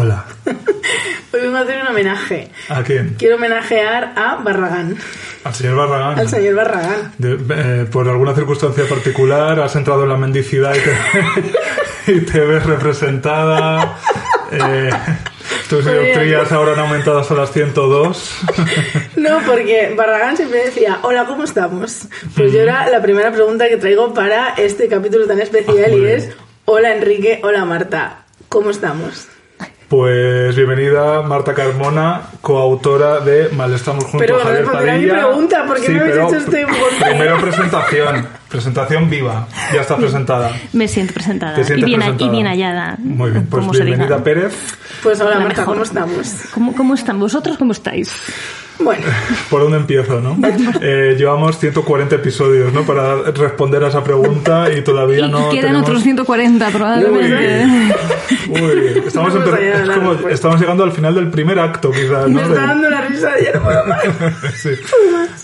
Hola. hoy vengo a hacer un homenaje. ¿A quién? Quiero homenajear a Barragán, Al señor Barragán. al señor Barragán. De- eh, por alguna circunstancia particular has entrado en la mendicidad y te, y te ves representada. Eh, tus dioptrías ahora han aumentado hasta las 102. No, porque Barragán siempre decía, hola, ¿cómo estamos? Pues yo era la primera pregunta que traigo para este capítulo tan especial Ah, y bien. es, hola Enrique, hola Marta, ¿cómo estamos? Pues bienvenida Marta Carmona, coautora de Mal estamos juntos Pero Javier responder a mi Padilla. pregunta, ¿por qué me habéis pero hecho este? Primero presentación, presentación viva, ya está presentada. Me siento presentada Te y, bien, presentada. y bien hallada. Muy bien, pues bienvenida. Pérez. Pues hola La Marta, mejor. ¿cómo estamos? ¿Cómo, ¿Cómo están vosotros? ¿Cómo estáis? Bueno, ¿Por dónde empiezo, no? Eh, llevamos 140 episodios, ¿no? Para responder a esa pregunta y todavía y no quedan tenemos... otros 140 probablemente. Uy, estamos, No empe- es como- estamos llegando al final del primer acto, quizás, me ¿no? está De- dando la risa, ya no puedo más. Sí.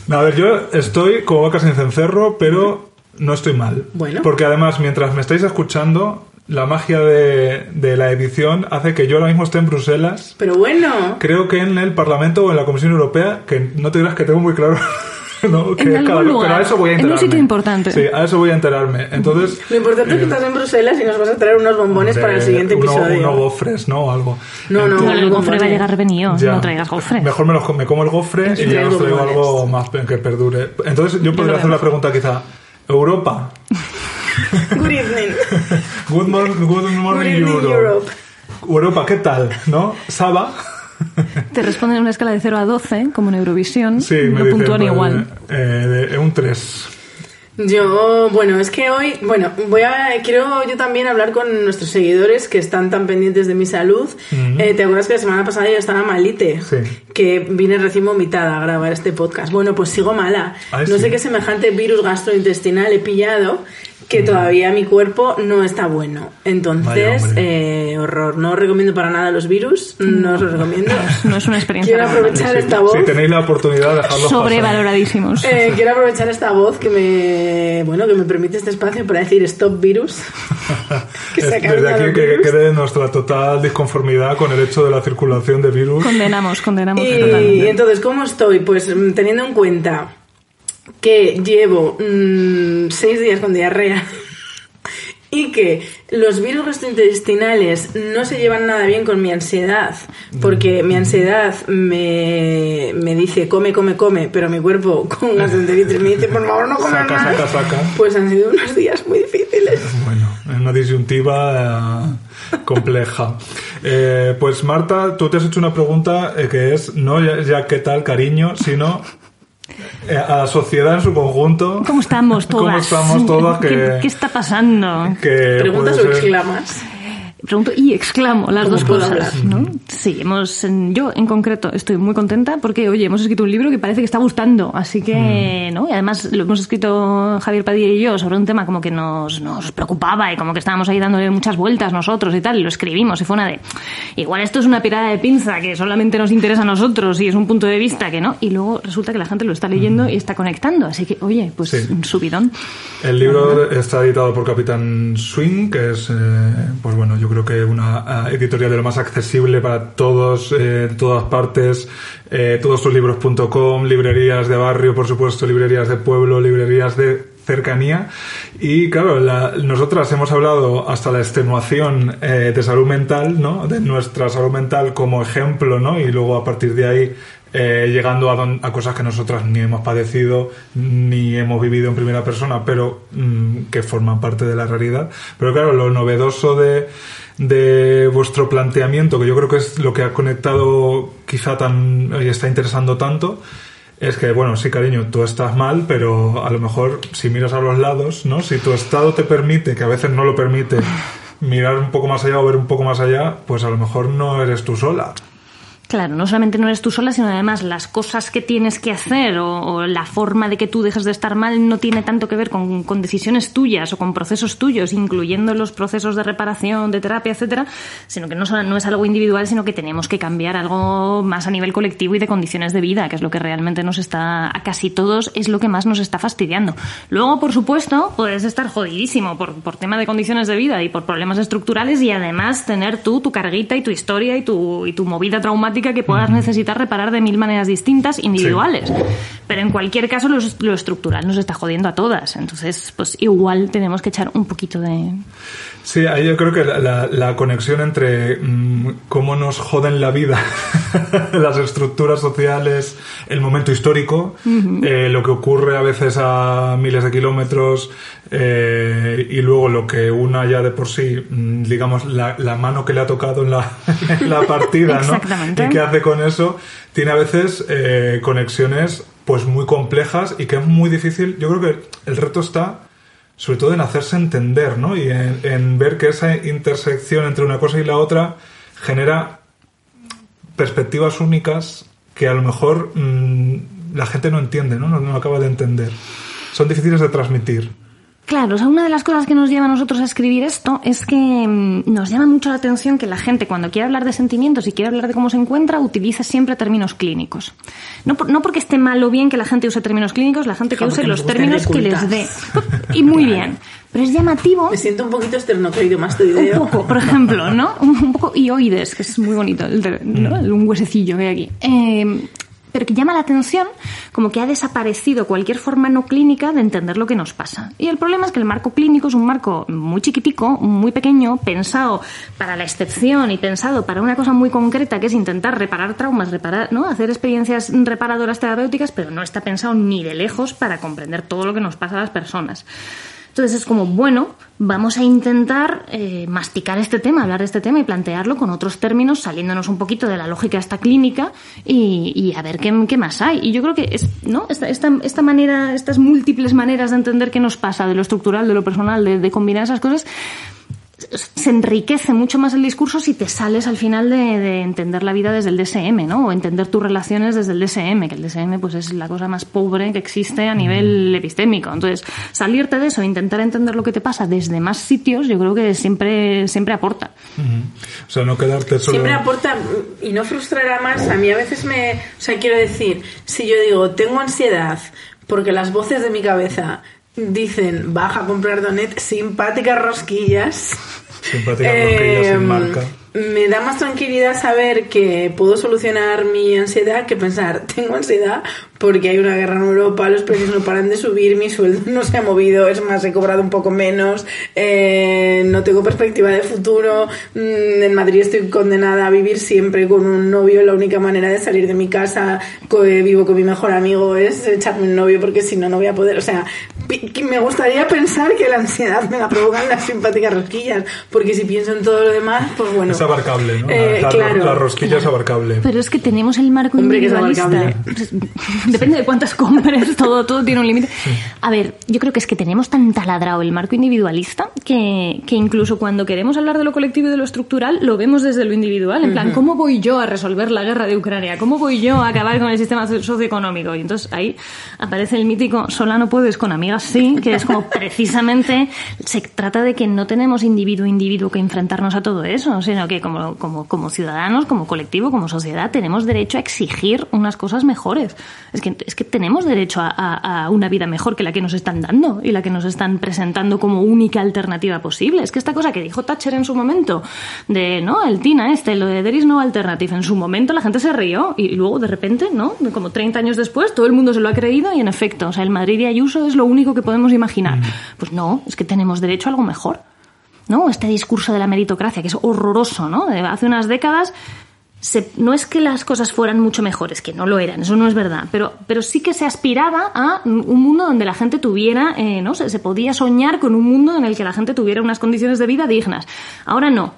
No, a ver, yo estoy como vaca sin cencerro, pero no estoy mal. Bueno. Porque además, mientras me estáis escuchando, la magia de, de la edición hace que yo ahora mismo esté en Bruselas. Pero bueno, Creo que en el Parlamento o en la Comisión Europea, que no te dirás que tengo muy claro. ¿no? que En algún cada- lugar, pero a eso voy a en un enterarme. sitio importante. Sí, a eso voy a enterarme. Entonces. lo importante es que estás en Bruselas y nos vas a traer unos bombones de para el siguiente uno- episodio. Unos gofres, ¿no? O algo. No, no, el no, gofre va a llegar revenido, Ya. no traigas gofres. Mejor me, los co- me como el gofre y ya traes os traigo algo más que perdure. Entonces yo podría lo hacer la pregunta quizá. Europa. Good evening. Good, mor- good Good morning, evening, Europe. Europe. Europa, ¿qué tal? ¿No? Saba. Te responden en una escala de 0 a 12, como en Eurovisión. Sí, lo me dicen, puntúan pues, igual. eh, un 3. Yo, bueno, es que hoy, bueno, voy a, quiero yo también hablar con nuestros seguidores que están tan pendientes de mi salud. Eh, ¿Te acuerdas que la semana pasada yo estaba malite? Sí. Que vine recién vomitada a grabar este podcast. Bueno, pues sigo mala. Ay, no sí. sé qué semejante virus gastrointestinal he pillado que todavía mi cuerpo no está bueno. Entonces, eh, horror. No os recomiendo para nada los virus, no os los recomiendo. No es una experiencia. Quiero aprovechar esta voz. Si tenéis la oportunidad de dejarlo Sobrevaloradísimos. Eh, quiero aprovechar esta voz que me bueno que me permite este espacio para decir stop virus. que se Desde aquí que quede nuestra total disconformidad con el hecho de la circulación de virus. Condenamos, condenamos Y totalmente. entonces, ¿cómo estoy? Pues mm, teniendo en cuenta que llevo mm, seis días con diarrea y que los virus gastrointestinales no se llevan nada bien con mi ansiedad, porque mi ansiedad me, me dice come, come, come, pero mi cuerpo con gastroenteritis me dice por favor no comas Saca, más. saca, saca. Pues han sido unos días muy difíciles. Bueno, es una disyuntiva eh, compleja. Eh, pues Marta, tú te has hecho una pregunta eh, que es no ya, ya qué tal cariño, sino a la sociedad en su conjunto. ¿Cómo estamos todas? ¿Cómo estamos todas? Que, ¿Qué, qué está pasando? que Preguntas o exclamas. Pregunto y exclamo las ¿Cómo dos cosas? ¿no? Sí, hemos, yo en concreto estoy muy contenta porque, oye, hemos escrito un libro que parece que está gustando, así que, Mm. ¿no? Y además lo hemos escrito Javier Padilla y yo sobre un tema como que nos, nos preocupaba y como que estábamos ahí dándole muchas vueltas nosotros y tal, y lo escribimos y fue una de, igual esto es una pirada de pinza que solamente nos interesa a nosotros y es un punto de vista que no, y luego resulta que la gente lo está leyendo y está conectando, así que, oye, pues Sí. un subidón. El libro está editado por Capitán Swing, que es, eh, pues bueno, yo creo que una eh, editorial de lo más accesible para todos, eh, todas partes, eh, todostuslibros.com, librerías de barrio, por supuesto, librerías de pueblo, librerías de cercanía. Y claro, la- nosotras hemos hablado hasta la extenuación eh, de salud mental, ¿no? De nuestra salud mental como ejemplo, ¿no? Y luego a partir de ahí eh, llegando a, don- a cosas que nosotras ni hemos padecido ni hemos vivido en primera persona, pero mm, que forman parte de la realidad. Pero claro, lo novedoso de, de vuestro planteamiento, que yo creo que es lo que ha conectado quizá tan y está interesando tanto, es que, bueno, sí, cariño, tú estás mal, pero a lo mejor si miras a los lados, ¿no? Si tu estado te permite, que a veces no lo permite, mirar un poco más allá o ver un poco más allá, pues a lo mejor no eres tú sola. Claro, no solamente no eres tú sola, sino además las cosas que tienes que hacer o, la forma de que tú dejes de estar mal no tiene tanto que ver con, decisiones tuyas o con procesos tuyos, incluyendo los procesos de reparación, de terapia, etcétera, sino que no, no es algo individual, sino que tenemos que cambiar algo más a nivel colectivo y de condiciones de vida, que es lo que realmente nos está, a casi todos, es lo que más nos está fastidiando. Luego, por supuesto, puedes estar jodidísimo por, por tema de condiciones de vida y por problemas estructurales y además tener tú tu carguita y tu historia y tu, y tu movida traumática que puedas necesitar reparar de mil maneras distintas, individuales. Pero en cualquier caso, lo, lo estructural nos está jodiendo a todas. Entonces, pues igual tenemos que echar un poquito de... Sí, ahí yo creo que la, la- la conexión entre mm, cómo nos joden la vida, las estructuras sociales, el momento histórico, eh, lo que ocurre a veces a miles de kilómetros eh, y luego lo que una ya de por sí, mm, digamos, la, la mano que le ha tocado en la, en la partida, ¿no? Exactamente. Y qué hace con eso, tiene a veces eh, conexiones pues muy complejas y que es muy difícil. Yo creo que el reto está sobre todo en hacerse entender, ¿no? Y en, en ver que esa intersección entre una cosa y la otra genera perspectivas únicas que a lo mejor mm, la gente no entiende, ¿no? ¿no? No acaba de entender. Son difíciles de transmitir. Claro, o sea, una de las cosas que nos lleva a nosotros a escribir esto es que mm, nos llama mucho la atención que la gente cuando quiere hablar de sentimientos y quiere hablar de cómo se encuentra utiliza siempre términos clínicos. No, por- no porque esté mal o bien que la gente use términos clínicos, la gente que Ja, use los términos que les dé. Y muy bien. Pero es llamativo Me siento un poquito esternocleidomastoideo. un poco, por ejemplo, ¿no? Un un poco ioides, que es muy bonito, el ¿no? Un huesecillo que hay aquí. Eh, pero que llama la atención como que ha desaparecido cualquier forma no clínica de entender lo que nos pasa. Y el problema es que el marco clínico es un marco muy chiquitico, muy pequeño, pensado para la excepción y pensado para una cosa muy concreta que es intentar reparar traumas, reparar, ¿no? hacer experiencias reparadoras terapéuticas, pero no está pensado ni de lejos para comprender todo lo que nos pasa a las personas. Entonces es como, bueno, vamos a intentar eh, masticar este tema, hablar de este tema y plantearlo con otros términos, saliéndonos un poquito de la lógica esta clínica y, y a ver qué, más hay. Y yo creo que es, ¿no? esta, esta, esta manera, estas múltiples maneras de entender qué nos pasa, de lo estructural, de lo personal, de combinar esas cosas, se enriquece mucho más el discurso si te sales al final de, de entender la vida desde el DSM, ¿no? O entender tus relaciones desde el DSM, que el DSM pues es la cosa más pobre que existe a nivel epistémico. Entonces, salirte de eso e intentar entender lo que te pasa desde más sitios, yo creo que siempre, siempre aporta. O sea, no quedarte solo... Siempre aporta y no frustrará más. A mí a veces me. O sea, quiero decir, si yo digo, tengo ansiedad porque las voces de mi cabeza dicen, baja a comprar Donet, simpáticas rosquillas. Simpáticas rosquillas sin marca. Me da más tranquilidad saber que puedo solucionar mi ansiedad que pensar, tengo ansiedad porque hay una guerra en Europa, los precios no paran de subir, mi sueldo no se ha movido, es más, he cobrado un poco menos, eh, no tengo perspectiva de futuro, mm, en Madrid estoy condenada a vivir siempre con un novio, la única manera de salir de mi casa, eh, vivo con mi mejor amigo, es echarme un novio porque si no, no voy a poder, o sea, me gustaría pensar que la ansiedad me la provocan las simpáticas rosquillas, porque si pienso en todo lo demás, pues bueno. Abarcable, ¿no? Eh, la, la- claro. la rosquilla es abarcable. Pero es que tenemos el marco Hombre, que es individualista. abarcable. Depende de cuántas compres, todo, todo tiene un límite. A ver, yo creo que es que tenemos tan taladrado el marco individualista que, que incluso cuando queremos hablar de lo colectivo y de lo estructural, lo vemos desde lo individual. En plan, ¿cómo voy yo a resolver la guerra de Ucrania? ¿Cómo voy yo a acabar con el sistema socioeconómico? Y entonces ahí aparece el mítico sola no puedes, con amigas sí, que es como precisamente se trata de que no tenemos individuo a individuo que enfrentarnos a todo eso, sino que como, como, como ciudadanos, como colectivo, como sociedad, tenemos derecho a exigir unas cosas mejores. Es que, es que tenemos derecho a, a- a una vida mejor que la que nos están dando y la que nos están presentando como única alternativa posible. Es que esta cosa que dijo Thatcher en su momento, de, ¿no? El TINA este, lo de There is no alternative, en su momento la gente se rió y luego de repente, ¿no? Como 30 años después, todo el mundo se lo ha creído y en efecto, o sea, el Madrid y Ayuso es lo único que podemos imaginar. Pues no, es que tenemos derecho a algo mejor. ¿No? Este discurso de la meritocracia, que es horroroso, ¿no? Hace unas décadas se- no es que las cosas fueran mucho mejores, que no lo eran, eso no es verdad, pero, pero sí que se aspiraba a un mundo donde la gente tuviera, eh, ¿no? Se, se podía soñar con un mundo en el que la gente tuviera unas condiciones de vida dignas. Ahora no.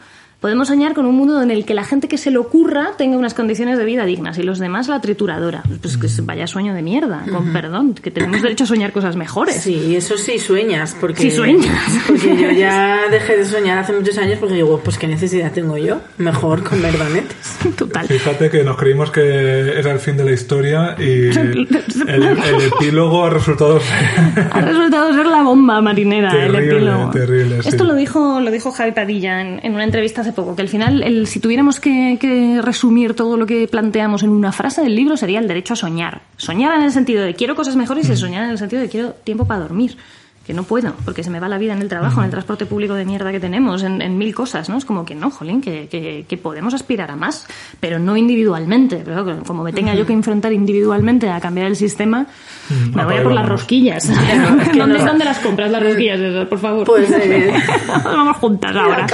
Podemos soñar con un mundo en el que la gente que se le ocurra tenga unas condiciones de vida dignas y los demás la trituradora. Pues que vaya sueño de mierda, con perdón, que tenemos derecho a soñar cosas mejores. Sí, eso sí sueñas, porque... Sí sueñas. Porque yo ya dejé de soñar hace muchos años porque digo, pues qué necesidad tengo yo, mejor comer donetes. Total. Fíjate que nos creímos que era el fin de la historia y el, el epílogo ha resultado Ha resultado ser la bomba marinera, Terrible, el epílogo. terrible, sí. Esto lo dijo, lo dijo Javi Padilla en, en una entrevista hace poco, que al final, el, si tuviéramos que, que resumir todo lo que planteamos en una frase del libro, sería el derecho a soñar. Soñar en el sentido de quiero cosas mejores y soñar en el sentido de quiero tiempo para dormir. Que no puedo, porque se me va la vida en el trabajo, en el transporte público de mierda que tenemos, en, en mil cosas, ¿no? Es como que no, jolín, que, que- que podemos aspirar a más, pero no individualmente. Pero como me tenga yo que enfrentar individualmente a cambiar el sistema, me voy a por las vámonos. rosquillas. ¿Dónde, no- dónde las compras las rosquillas esas, por favor? Pues, eh, Vamos juntas ahora.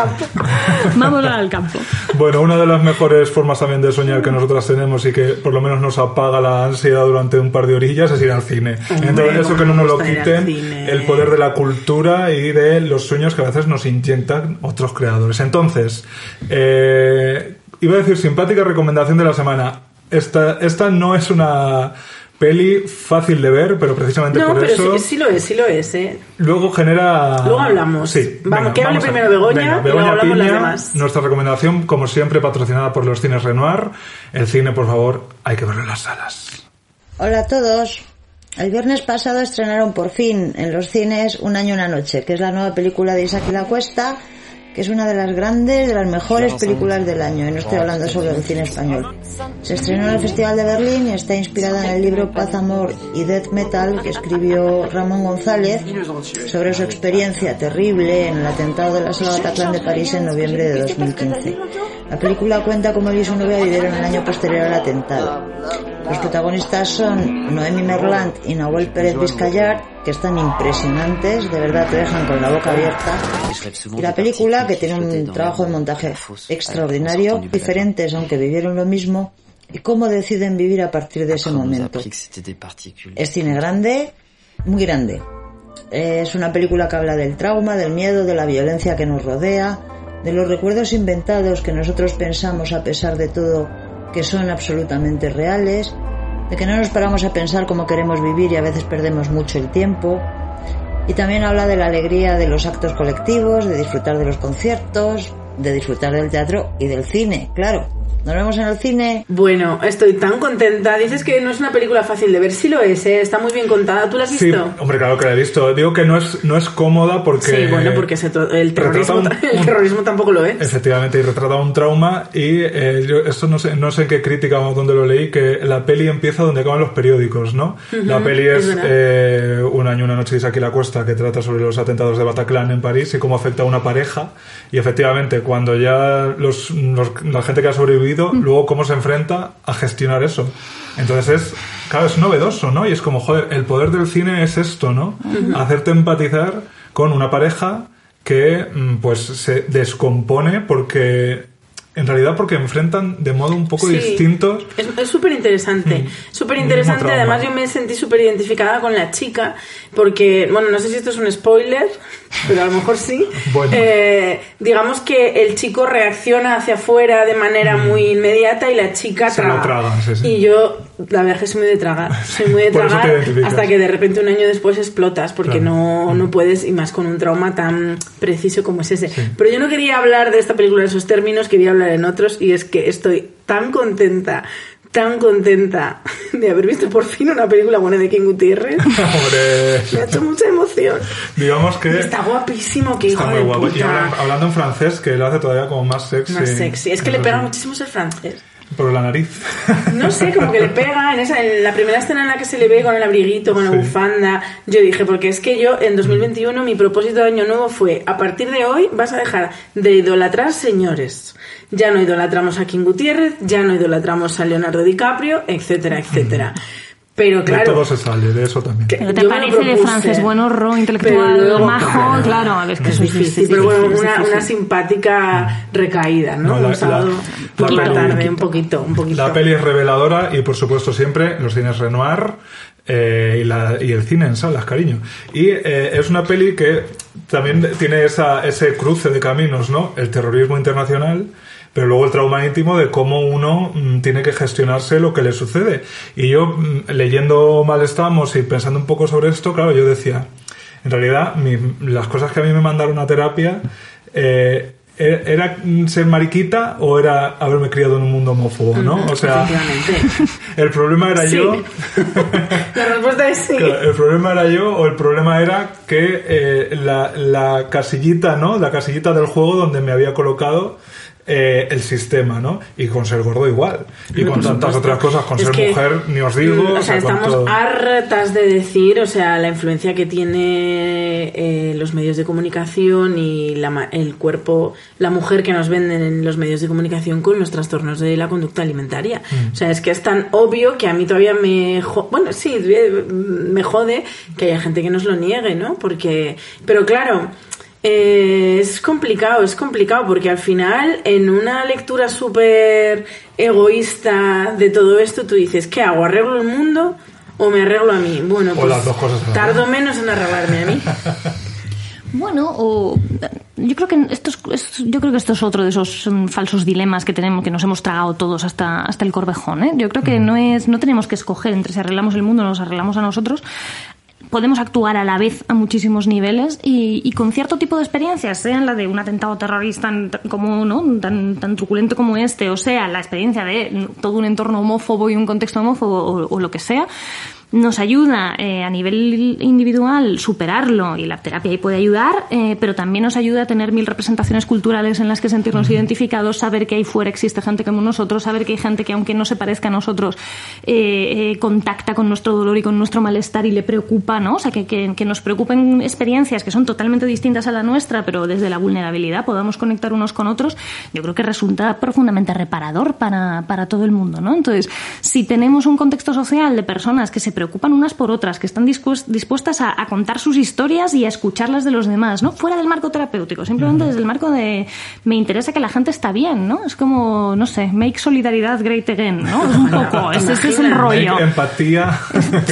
Vamos al campo. Bueno, una de las mejores formas también de soñar que nosotras tenemos y que por lo menos nos apaga la ansiedad durante un par de orillas es ir al cine. Entonces, eso que no nos lo quiten, al el poder de la cultura y de los sueños que a veces nos inyectan otros creadores. Entonces, eh, iba a decir simpática recomendación de la semana. Esta, esta no es una peli fácil de ver, pero precisamente no, por pero eso sí, sí lo es, sí lo es, ¿eh? luego genera... Luego hablamos. Sí. Vamos, que hable a- primero Begoña, Venga, y luego Begoña hablamos las Piña, demás. nuestra recomendación, como siempre, patrocinada por los cines Renoir. El cine, por favor, hay que verlo en las salas. Hola a todos. El viernes pasado estrenaron por fin en los cines Un año una noche, que es la nueva película de Isaac y la Cuesta, que es una de las grandes, de las mejores películas del año, y no estoy hablando solo del cine español. Se estrenó en el Festival de Berlín y está inspirada en el libro Paz, Amor y Death Metal que escribió Ramón González sobre su experiencia terrible en el atentado de la sala Bataclan de París en noviembre de 2015. La película cuenta cómo él y su novia vivieron el año posterior al atentado. Los protagonistas son Noemi Merlant y Nahuel Pérez Vizcayar, que están impresionantes, de verdad te dejan con la boca abierta. Y la película, que tiene un trabajo de montaje extraordinario, diferentes aunque vivieron lo mismo, y cómo deciden vivir a partir de ese momento. Es cine grande, muy grande. Es una película que habla del trauma, del miedo, de la violencia que nos rodea, de los recuerdos inventados que nosotros pensamos a pesar de todo que son absolutamente reales, de que no nos paramos a pensar cómo queremos vivir y a veces perdemos mucho el tiempo. Y también habla de la alegría de los actos colectivos, de disfrutar de los conciertos, de disfrutar del teatro y del cine, claro. Nos vemos en el cine. Bueno, estoy tan contenta. Dices que no es una película fácil de ver. Sí lo es, ¿eh? Está muy bien contada. ¿Tú la has Sí, visto? hombre, claro que la he visto. Digo que no es, no es cómoda porque... Sí, bueno, porque se el, terrorismo, un- el terrorismo tampoco lo es. Efectivamente, y retrata un trauma y eh, yo esto no sé, no sé en qué crítica o dónde lo leí, que la peli empieza donde acaban los periódicos, ¿no? la peli es es, eh, Un año, una noche y la Cuesta, que trata sobre los atentados de Bataclan en París y cómo afecta a una pareja. Y efectivamente, cuando ya los, los- la gente que ha sobrevivido, luego cómo se enfrenta a gestionar eso. Entonces es, claro, es novedoso, ¿no? Y es como, joder, el poder del cine es esto, ¿no? Hacerte empatizar con una pareja que mm, pues se descompone porque en realidad porque enfrentan de modo un poco Sí. distintos Es súper interesante. Súper interesante. Mm. Además, yo me sentí súper identificada con la chica. Porque, bueno, no sé si esto es un spoiler, pero a lo mejor sí. Bueno. Eh, digamos que el chico reacciona hacia afuera de manera muy inmediata y la chica Mm. Traga. traga, sí, sí. Y yo, la verdad es que soy muy de tragar. Soy muy de tragar hasta que de repente un año después explotas porque Claro. Mm. no, no puedes, y más con un trauma tan preciso como es ese. Pero yo no quería hablar de esta película en esos términos, quería hablar en otros, y es que estoy tan contenta, tan contenta de haber visto por fin una película buena de King Gutiérrez. Hombre, Me ha hecho mucha emoción. digamos que está guapísimo, que hijo está muy de guapo. Puta. hablan- hablando en francés, que lo hace todavía como más sexy. Más sexy. Es que le pega sí. muchísimo ser francés. Por la nariz. No sé, como que le pega en, esa, en la primera escena en la que se le ve con el abriguito, con la Sí. bufanda. Yo dije, porque es que yo en 2021 mi propósito de año nuevo fue, a partir de hoy vas a dejar de idolatrar señores. Ya no idolatramos a King Gutiérrez, ya no idolatramos a Leonardo DiCaprio, etcétera, etcétera. Pero De claro, todo se sale, de eso también. Pero te parece de francés bueno, ro, pero intelectual, luego- majo, claro, es que es es difícil, pero bueno, una, una simpática recaída, ¿no? No, la- un sábado la- por la la peli- tarde, un poquito, un poquito. La peli es reveladora y por supuesto siempre los cines Renoir eh, y, la- y el cine en salas, cariño. Y eh, es una peli que también tiene esa, ese cruce de caminos, ¿no? El terrorismo internacional, pero luego el trauma íntimo de cómo uno mm, tiene que gestionarse lo que le sucede. Y yo, mm, leyendo Mal Estamos y pensando un poco sobre esto, claro, yo decía, en realidad, mi- las cosas que a mí me mandaron a terapia, eh, ¿era era ser mariquita o era haberme criado en un mundo homófobo, no? O sea, el problema era Sí. yo. La respuesta es sí. El problema era yo o el problema era que eh, la, la casillita, ¿no? La casillita del juego donde me había colocado eh, el sistema, ¿no? Y con ser gordo igual. Y con tantas otras cosas, con Es ser que, mujer, ni os digo. O sea, estamos todo. hartas de decir, o sea, la influencia que tiene eh, los medios de comunicación y la, el cuerpo, la mujer que nos venden en los medios de comunicación con los trastornos de la conducta alimentaria. Mm. O sea, es que es tan obvio que a mí todavía me... bueno, sí, eh, me jode que haya gente que nos lo niegue, ¿no? Porque... Pero claro... Eh, es complicado, es complicado porque al final en una lectura súper egoísta de todo esto tú dices, ¿qué hago? ¿Arreglo el mundo o me arreglo a mí? Bueno, O pues las dos cosas a la tardo menos en arreglarme a mí. Bueno, o yo creo que esto es, es- yo creo que esto es otro de esos mm, falsos dilemas que tenemos que nos hemos tragado todos hasta hasta el corvejón, ¿eh? Yo creo que no es no tenemos que escoger entre si arreglamos el mundo o nos arreglamos a nosotros. Podemos actuar a la vez a muchísimos niveles y, y con cierto tipo de experiencias, sea la de un atentado terrorista tan- como no tan, truculento como este, o sea la experiencia de todo un entorno homófobo y un contexto homófobo o lo que sea, nos ayuda eh, a nivel individual superarlo y la terapia ahí puede ayudar, eh, pero también nos ayuda a tener mil representaciones culturales en las que sentirnos identificados, saber que ahí fuera existe gente como nosotros, saber que hay gente que aunque no se parezca a nosotros eh, eh, contacta con nuestro dolor y con nuestro malestar y le preocupa, ¿no? O sea, que, que, que nos preocupen experiencias que son totalmente distintas a la nuestra, pero desde la vulnerabilidad podamos conectar unos con otros, yo creo que resulta profundamente reparador para, para todo el mundo, ¿no? Entonces, si tenemos un contexto social de personas que se preocupan unas por otras, que están dispues- dispuestas a, a contar sus historias y a escucharlas de los demás, ¿no? Fuera del marco terapéutico, simplemente desde el marco de me interesa que la gente está bien, ¿no? Es como, no sé, make solidaridad great again, ¿no? Es un poco, ese, es el rollo. Empatía.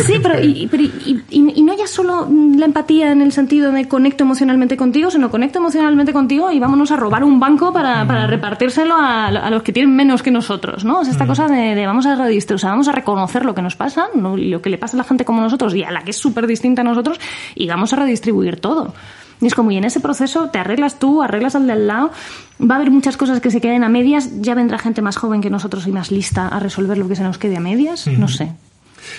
Sí, pero, y, pero y, y- y no ya solo la empatía en el sentido de conecto emocionalmente contigo, sino conecto emocionalmente contigo y vámonos a robar un banco para, para repartírselo a, a los que tienen menos que nosotros, ¿no? Es esta cosa de, de vamos a redistribuir, o sea, vamos a reconocer lo que nos pasa, ¿no? lo que le pasa a la gente como nosotros y a la que es súper distinta a nosotros y vamos a redistribuir todo. Y es como, y en ese proceso te arreglas tú, arreglas al de al lado, va a haber muchas cosas que se queden a medias, ya vendrá gente más joven que nosotros y más lista a resolver lo que se nos quede a medias, no sé.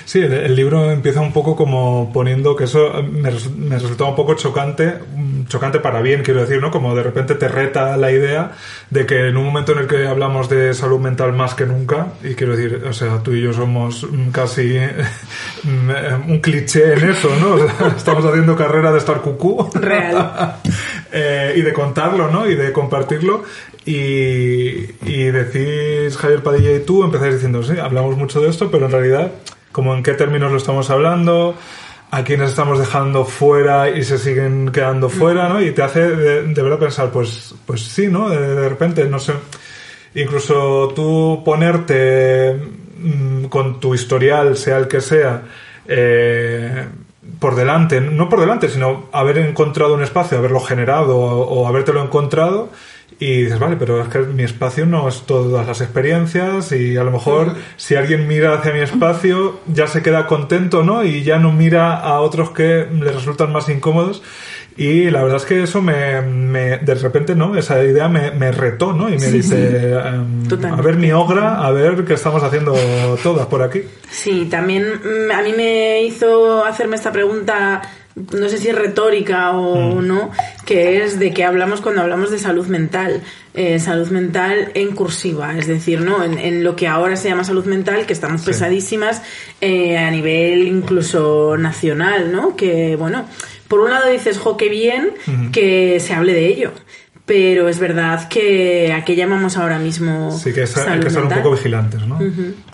Sí, el, el libro empieza un poco como poniendo que eso eh, me, me resultaba un poco chocante, mm, chocante para bien, quiero decir, ¿no? Como de repente te reta la idea de que en un momento en el que hablamos de salud mental más que nunca, y quiero decir, o sea, tú y yo somos mm, casi mm, eh, un cliché en eso, ¿no? O sea, estamos haciendo carrera de estar cucú. Real. Eh, y de contarlo, ¿no? Y de compartirlo. Y, decís, Javier Padilla y tú, empezáis diciendo, sí, hablamos mucho de esto, pero en realidad, como en qué términos lo estamos hablando, a quiénes estamos dejando fuera y se siguen quedando fuera, ¿no? Y te hace de, verdad pensar, pues, pues sí, ¿no? De, de repente, no sé, incluso tú ponerte mm, con tu historial, sea el que sea, eh, por delante, no por delante, sino haber encontrado un espacio, haberlo generado o, o habértelo encontrado y dices, vale, pero es que mi espacio no es todas las experiencias y a lo mejor si alguien mira hacia mi espacio ya se queda contento, ¿no? Y ya no mira a otros que le resultan más incómodos. Y la verdad es que eso me, me- de repente, ¿no? Esa idea me, me retó, ¿no? Y me dice, em, Totalmente. a ver mi ogra, a ver qué estamos haciendo todas por aquí. Sí, también mm, a mí me hizo hacerme esta pregunta, no sé si es retórica o no, que es de qué hablamos cuando hablamos de salud mental. Eh, salud mental en cursiva, es decir, ¿no? En, en lo que ahora se llama salud mental, que estamos pesadísimas eh, a nivel incluso nacional, ¿no? Que, bueno, por un lado dices, jo, qué bien que se hable de ello. Pero es verdad que a qué llamamos ahora mismo Sí, que es- hay salud que estar un mental. poco vigilantes, ¿no?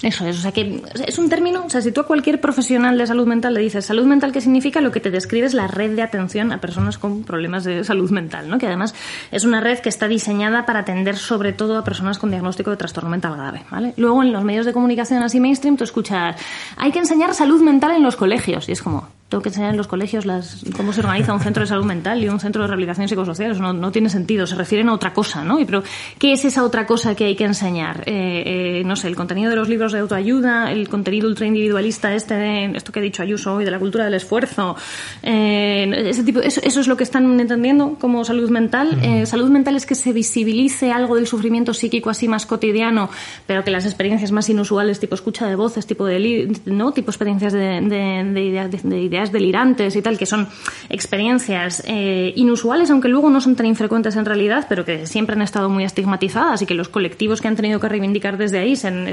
Eso es, o sea que es un término, o sea, si tú a cualquier profesional de salud mental le dices salud mental, ¿qué significa? Lo que te describe es la red de atención a personas con problemas de salud mental, ¿no? Que además es una red que está diseñada para atender sobre todo a personas con diagnóstico de trastorno mental grave, ¿vale? Luego en los medios de comunicación así mainstream tú escuchas, hay que enseñar salud mental en los colegios y es como, tengo que enseñar en los colegios las, cómo se organiza un centro de salud mental y un centro de rehabilitación psicosocial. No, no tiene sentido. Se refieren a otra cosa, ¿no? Y, pero, ¿qué es esa otra cosa que hay que enseñar? Eh, eh, no sé, el contenido de los libros de autoayuda, el contenido ultraindividualista este de esto que he dicho Ayuso hoy, de la cultura del esfuerzo. Eh, ese tipo, eso, eso es lo que están entendiendo como salud mental. Salud mental es que se visibilice algo del sufrimiento psíquico así más cotidiano, pero que las experiencias más inusuales, tipo escucha de voces, tipo de, ¿no? tipo experiencias de, de, de, de delirantes y tal, que son experiencias eh, inusuales, aunque luego no son tan infrecuentes en realidad, pero que siempre han estado muy estigmatizadas y que los colectivos que han tenido que reivindicar desde ahí se han,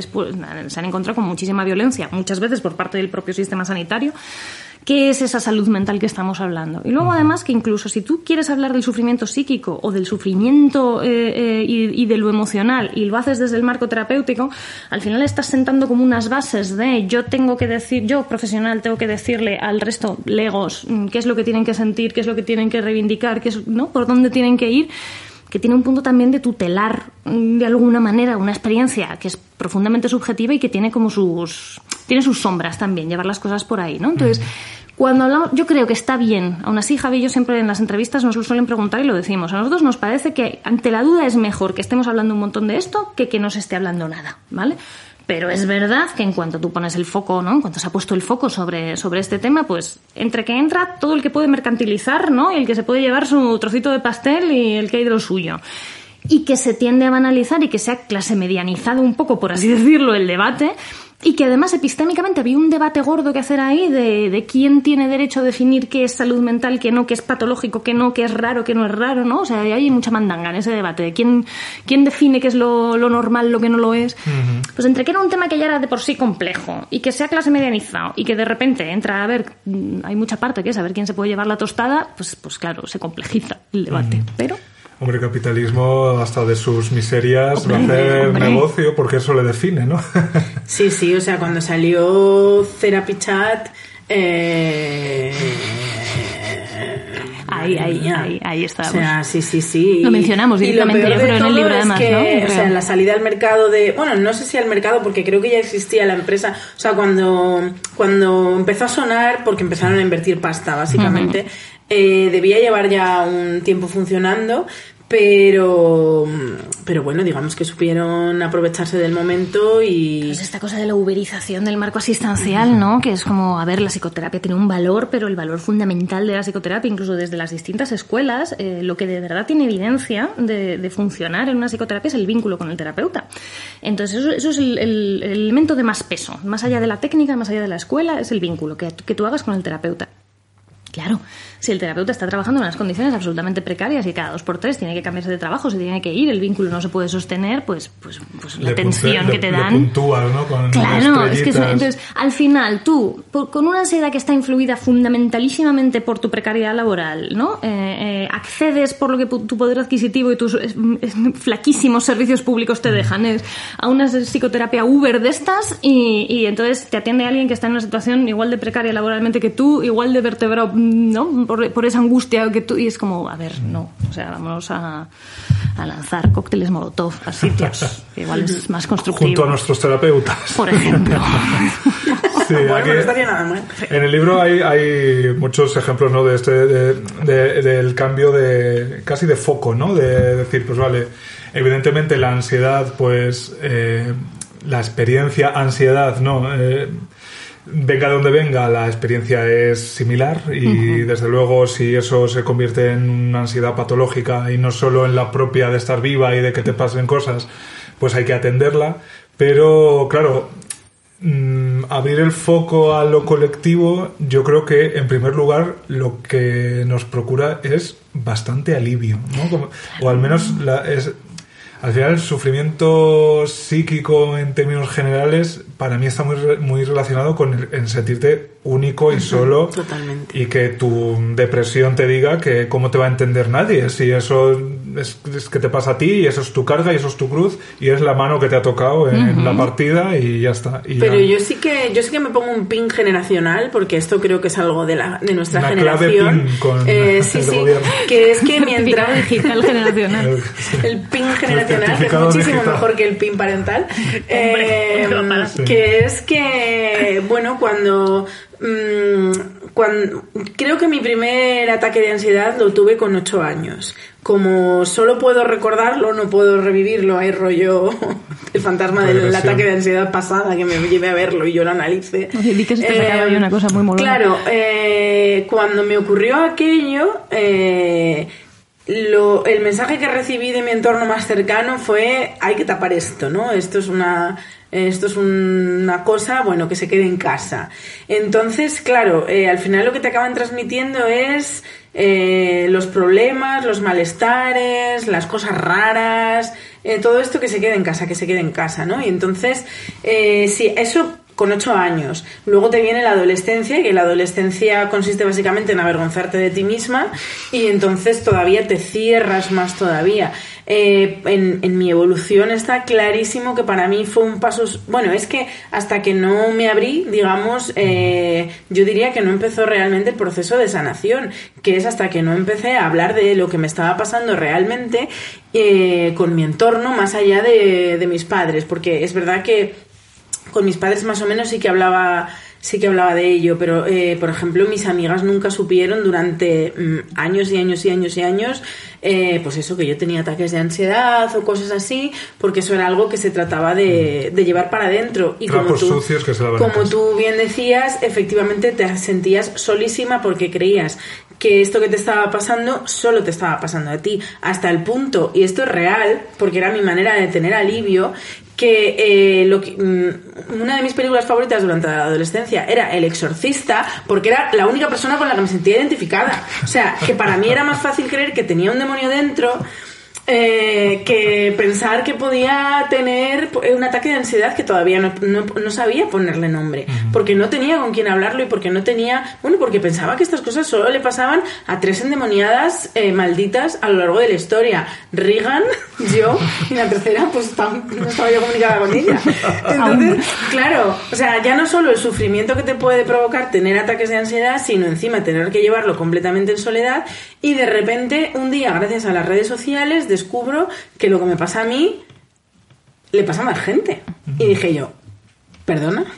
se han encontrado con muchísima violencia, muchas veces por parte del propio sistema sanitario. ¿Qué es esa salud mental que estamos hablando? Y luego, además, que incluso si tú quieres hablar del sufrimiento psíquico o del sufrimiento eh, eh, y, y, de lo emocional y lo haces desde el marco terapéutico, al final estás sentando como unas bases de yo tengo que decir, yo profesional tengo que decirle al resto, legos, qué es lo que tienen que sentir, qué es lo que tienen que reivindicar, qué es, ¿no? por dónde tienen que ir que tiene un punto también de tutelar de alguna manera una experiencia que es profundamente subjetiva y que tiene como sus tiene sus sombras también llevar las cosas por ahí no entonces cuando hablamos, yo creo que está bien. Aún así, Javi y yo siempre en las entrevistas nos lo suelen preguntar y lo decimos. A nosotros nos parece que ante la duda es mejor que estemos hablando un montón de esto que que no se esté hablando nada, ¿vale? Pero es verdad que en cuanto tú pones el foco, ¿no? En cuanto se ha puesto el foco sobre, sobre este tema, pues entre que entra todo el que puede mercantilizar, ¿no? Y el que se puede llevar su trocito de pastel y el que hay de lo suyo. Y que se tiende a banalizar y que se ha clase medianizado un poco, por así decirlo, el debate. Y que además epistémicamente había un debate gordo que hacer ahí de, de, quién tiene derecho a definir qué es salud mental, qué no, qué es patológico, qué no, qué es raro, qué no es raro, ¿no? O sea, hay mucha mandanga en ese debate de quién, quién define qué es lo, lo normal, lo que no lo es. Uh -huh. Pues entre que era un tema que ya era de por sí complejo y que sea clase medianizado y que de repente entra a ver, hay mucha parte que es saber quién se puede llevar la tostada, pues, pues claro, se complejiza el debate. Uh -huh. Pero Hombre, capitalismo hasta de sus miserias hombre, va a hacer hombre. negocio porque eso le define, ¿no? sí, sí, o sea, cuando salió Therapy Chat... Eh... Ahí, ahí, ahí, ahí estábamos. O sea, sí, sí, sí. Lo mencionamos directamente, yo creo, en el libro además, que, ¿no? O sea, la salida al mercado de... Bueno, no sé si al mercado, porque creo que ya existía la empresa. O sea, cuando, cuando empezó a sonar, porque empezaron a invertir pasta, básicamente, uh -huh. Eh, debía llevar ya un tiempo funcionando, pero pero bueno digamos que supieron aprovecharse del momento y pues esta cosa de la uberización del marco asistencial no que es como a ver la psicoterapia tiene un valor pero el valor fundamental de la psicoterapia incluso desde las distintas escuelas eh, lo que de verdad tiene evidencia de, funcionar en una psicoterapia es el vínculo con el terapeuta. Entonces eso, eso es el, elemento de más peso. Más allá de la técnica más allá de la escuela es el vínculo que, que tú hagas con el terapeuta. Claro, si el terapeuta está trabajando en unas condiciones absolutamente precarias y cada dos por tres tiene que cambiarse de trabajo, se tiene que ir, el vínculo no se puede sostener, pues, pues, pues la le tensión que te dan. Puntúas, ¿no? Con claro, es que eso, entonces, al final, tú, por, con una ansiedad que está influida fundamentalísimamente por tu precariedad laboral, ¿no? Eh, eh, accedes por lo que tu poder adquisitivo y tus flaquísimos servicios públicos te dejan, es a una psicoterapia Uber de estas y, y entonces te atiende alguien que está en una situación igual de precaria laboralmente que tú, igual de vertebrado ¿no? Por, por, esa angustia que tú... Y es como, a ver, no. O sea, vamos a, a lanzar cócteles Molotov a sitios. que igual es más constructivo. Junto a nuestros terapeutas. Por ejemplo. sí, bueno, aquí. En el libro hay, hay muchos ejemplos, ¿no? De este... De, de, del cambio de... Casi de foco, ¿no? De decir, pues vale... Evidentemente la ansiedad, pues... Eh, la experiencia ansiedad, ¿no? Eh, venga de donde venga, la experiencia es similar y uh -huh. desde luego si eso se convierte en una ansiedad patológica y no solo en la propia de estar viva y de que te pasen cosas, pues hay que atenderla. Pero claro, mmm, abrir el foco a lo colectivo, yo creo que en primer lugar lo que nos procura es bastante alivio, ¿no? Como, o al menos la, es, al final el sufrimiento psíquico en términos generales para mí está muy, muy relacionado con el, en sentirte único y solo Totalmente. y que tu depresión te diga que cómo te va a entender nadie si eso es, es que te pasa a ti y eso es tu carga y eso es tu cruz y es la mano que te ha tocado en la partida y ya está. Y Pero ya- yo sí que yo sí que me pongo un pin generacional porque esto creo que es algo de la de nuestra Una clave generación. pin con Eh, el sí, sí, gobierno. que es que mientras digital generacional. el pin generacional que es muchísimo digital. mejor que el pin parental eh, hombre, que es que bueno cuando mm, cuando creo que mi primer ataque de ansiedad lo tuve con ocho años como solo puedo recordarlo no puedo revivirlo hay rollo el fantasma del Regresión. ataque de ansiedad pasada que me lleve a verlo y yo lo analice di que se te Eh, una cosa muy molona. claro eh, cuando me ocurrió aquello eh, lo, el mensaje que recibí de mi entorno más cercano fue hay que tapar esto, ¿no? Esto es una esto es una cosa, bueno, que se quede en casa. Entonces, claro, eh, al final lo que te acaban transmitiendo es eh, los problemas, los malestares, las cosas raras, eh, todo esto que se quede en casa, que se quede en casa, ¿no? Y entonces, eh, sí, eso con ocho años. Luego te viene la adolescencia, que la adolescencia consiste básicamente en avergonzarte de ti misma y entonces todavía te cierras más todavía. Eh, en, en mi evolución está clarísimo que para mí fue un paso... Bueno, es que hasta que no me abrí, digamos, eh, yo diría que no empezó realmente el proceso de sanación, que es hasta que no empecé a hablar de lo que me estaba pasando realmente eh, con mi entorno, más allá de, de mis padres, porque es verdad que con mis padres más o menos sí que hablaba sí que hablaba de ello, pero eh, por ejemplo mis amigas nunca supieron durante mm, años y años y años y años, eh, pues eso, que yo tenía ataques de ansiedad o cosas así, porque eso era algo que se trataba de, de llevar para adentro. Y como tú, sucios que se como tú bien decías, efectivamente te sentías solísima porque creías que esto que te estaba pasando solo te estaba pasando a ti, hasta el punto, y esto es real, porque era mi manera de tener alivio, que, eh, lo que- mm, una de mis películas favoritas durante la adolescencia era El Exorcista, porque era la única persona con la que me sentía identificada. O sea, que para mí era más fácil creer que tenía un demonio dentro eh, que pensar que podía tener un ataque de ansiedad que todavía no, no- no sabía ponerle nombre, porque no tenía con quién hablarlo y porque no tenía, bueno, porque pensaba que estas cosas solo le pasaban a tres endemoniadas eh, malditas a lo largo de la historia, Regan, yo y la tercera pues tam- no estaba yo comunicada con ella. Entonces, claro, o sea, ya no solo el sufrimiento que te puede provocar tener ataques de ansiedad, sino encima tener que llevarlo completamente en soledad y de repente un día, gracias a las redes sociales, descubro que lo que me pasa a mí le pasa a más gente. Y dije yo, ¿perdona?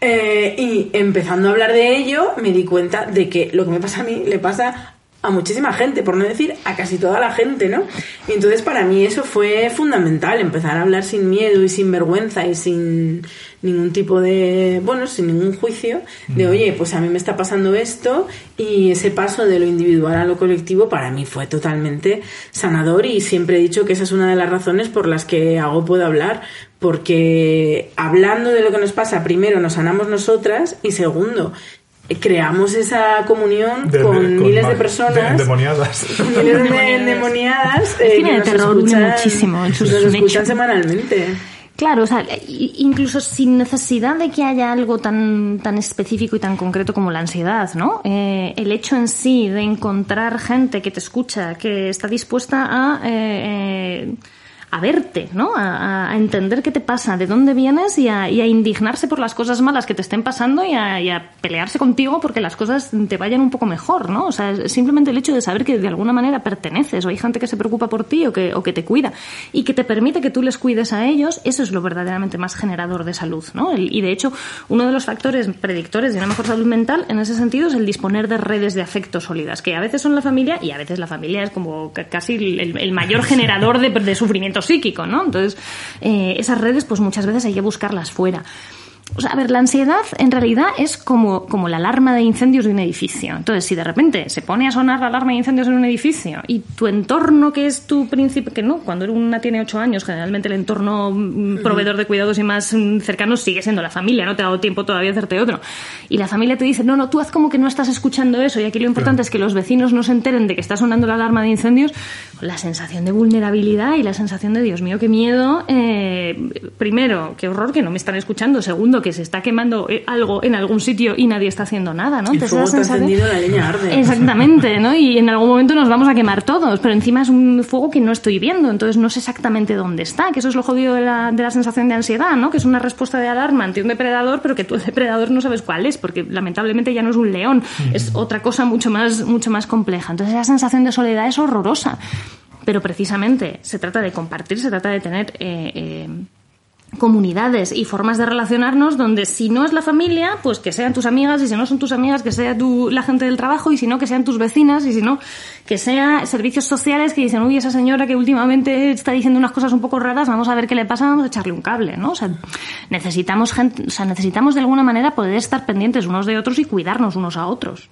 Eh, y empezando a hablar de ello, me di cuenta de que lo que me pasa a mí le pasa a muchísima gente, por no decir a casi toda la gente, ¿no? Y entonces para mí eso fue fundamental, empezar a hablar sin miedo y sin vergüenza y sin ningún tipo de, bueno, sin ningún juicio, de oye, pues a mí me está pasando esto y ese paso de lo individual a lo colectivo para mí fue totalmente sanador y siempre he dicho que esa es una de las razones por las que hago puedo hablar, porque hablando de lo que nos pasa, primero nos sanamos nosotras y segundo, creamos esa comunión De- con, miles de personas de- endemoniadas. miles de endemoniadas eh, cine que de terror escuchan- muchísimo en sus nos escuchan semanalmente Claro, o sea, incluso sin necesidad de que haya algo tan, tan específico y tan concreto como la ansiedad, ¿no? Eh, el hecho en sí de encontrar gente que te escucha, que está dispuesta a, eh, eh, a verte, ¿no? A, entender qué te pasa, de dónde vienes y a, y a indignarse por las cosas malas que te estén pasando y a, pelearse contigo porque las cosas te vayan un poco mejor, ¿no? O sea, simplemente el hecho de saber que de alguna manera perteneces o hay gente que se preocupa por ti o que, te cuida y que te permite que tú les cuides a ellos, eso es lo verdaderamente más generador de salud, ¿no? Y de hecho, uno de los factores predictores de una mejor salud mental en ese sentido es el disponer de redes de afecto sólidas, que a veces son la familia y a veces la familia es como ca- casi el, mayor generador de sufrimiento psíquico, ¿no? Entonces, eh, esas redes, pues muchas veces hay que buscarlas fuera. O sea, a ver, la ansiedad en realidad es como, como la alarma de incendios de un edificio. Entonces, si de repente se pone a sonar la alarma de incendios en un edificio y tu entorno, que es tu príncipe, que no, cuando una tiene ocho años, generalmente el entorno mm, proveedor de cuidados y más mm, cercano sigue siendo la familia, no te ha dado tiempo todavía a hacerte otro. Y la familia te dice, no, no, tú haz como que no estás escuchando eso y aquí lo importante es que los vecinos no se enteren de que está sonando la alarma de incendios, la sensación de vulnerabilidad y la sensación de, Dios mío, qué miedo. eh, primero, qué horror que no me están escuchando. Segundo, que se está quemando eh, algo en algún sitio y nadie está haciendo nada, ¿no? El fuego está encendido, la leña arde. Exactamente, ¿no? Y en algún momento nos vamos a quemar todos, pero encima es un fuego que no estoy viendo, entonces no sé exactamente dónde está, que eso es lo jodido de la, de la sensación de ansiedad, ¿no? Que es una respuesta de alarma ante un depredador, pero que tú el depredador no sabes cuál es, porque lamentablemente ya no es un león, es otra cosa mucho más, mucho más compleja. Entonces esa sensación de soledad es horrorosa. Pero precisamente se trata de compartir, se trata de tener eh, eh, comunidades y formas de relacionarnos donde si no es la familia, pues que sean tus amigas y si no son tus amigas, que sea tu, la gente del trabajo y si no, que sean tus vecinas y si no, que sea servicios sociales que dicen, uy, esa señora que últimamente está diciendo unas cosas un poco raras, vamos a ver qué le pasa, vamos a echarle un cable, ¿no? O sea, necesitamos gente, o sea, necesitamos de alguna manera poder estar pendientes unos de otros y cuidarnos unos a otros.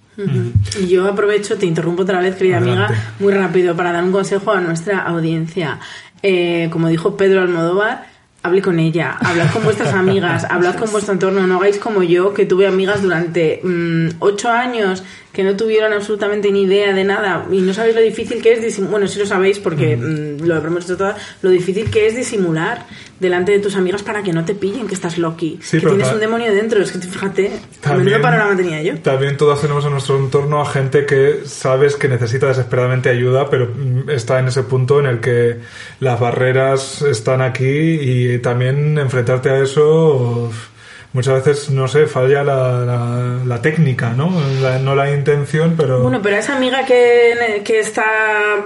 Y yo aprovecho, te interrumpo otra vez, querida Adelante. amiga, muy rápido, para dar un consejo a nuestra audiencia. Eh, como dijo Pedro Almodóvar, hable con ella, hablad con vuestras amigas, hablad con vuestro entorno, no hagáis como yo, que tuve amigas durante mm, ocho años que no tuvieron absolutamente ni idea de nada. Y no sabéis lo difícil que es disimular, bueno, sí lo sabéis porque mm, lo habremos hecho todas, lo difícil que es disimular delante de tus amigas para que no te pillen que estás loqui, Sí, que tienes un demonio dentro, es que fíjate, También- panorama tenía yo. También todos tenemos en nuestro entorno a gente que sabes que necesita desesperadamente ayuda, pero mm, está en ese punto en el que las barreras están aquí y también enfrentarte a eso uf, muchas veces, no sé, falla la, la- la técnica, ¿no? La- no la intención, pero... Bueno, pero esa amiga que, que está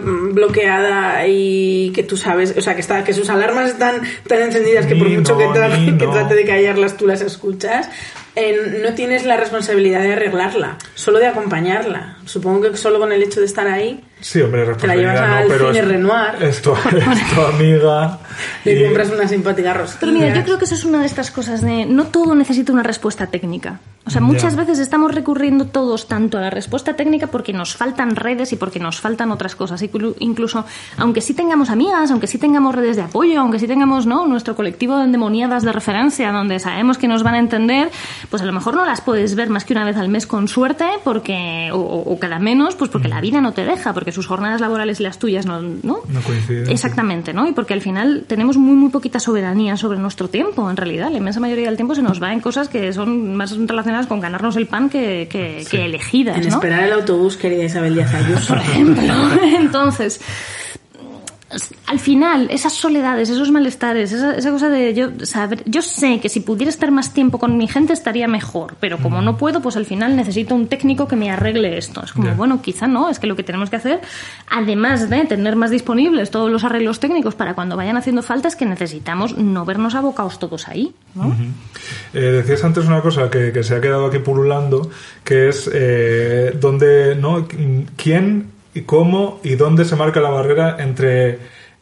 bloqueada y que tú sabes, o sea, que está que sus alarmas están tan encendidas que por Ni mucho que, no, trate, ni que no. trate de callarlas tú las escuchas, eh, no tienes la responsabilidad de arreglarla, solo de acompañarla. Supongo que solo con el hecho de estar ahí Sí, hombre, Te la llevas no, al pero cine es, Renoir. es tu, es tu amiga. le y- compras una simpática rosquilla. Pero mira, yo creo que eso es una de estas cosas de no todo necesita una respuesta técnica. O sea, muchas Ya. veces estamos recurriendo todos tanto a la respuesta técnica porque nos faltan redes y porque nos faltan otras cosas. Inclu- Incluso, aunque sí tengamos amigas, aunque sí tengamos redes de apoyo, aunque sí tengamos ¿no? nuestro colectivo de endemoniadas de referencia donde sabemos que nos van a entender, pues a lo mejor no las puedes ver más que una vez al mes con suerte porque o, o- o cada menos, pues porque la vida no te deja, porque sus jornadas laborales y las tuyas no... ¿no? No coinciden. Exactamente, ¿no? Y porque al final tenemos muy, muy poquita soberanía sobre nuestro tiempo, en realidad. La inmensa mayoría del tiempo se nos va en cosas que son más relacionadas con ganarnos el pan que, que, que elegidas, En ¿no? esperar el autobús, querida Isabel Díaz Ayuso. Por ejemplo. Entonces, al final, esas soledades, esos malestares, esa, esa cosa de yo saber, yo sé que si pudiera estar más tiempo con mi gente estaría mejor, pero como no puedo, pues al final necesito un técnico que me arregle esto. Es como, bueno, quizá no, es que lo que tenemos que hacer, además de tener más disponibles todos los arreglos técnicos para cuando vayan haciendo falta, es que necesitamos no vernos abocados todos ahí, ¿no? Eh, decías antes una cosa que, que se ha quedado aquí pululando, que es eh, dónde, ¿no? ¿Quién y cómo y dónde se marca la barrera entre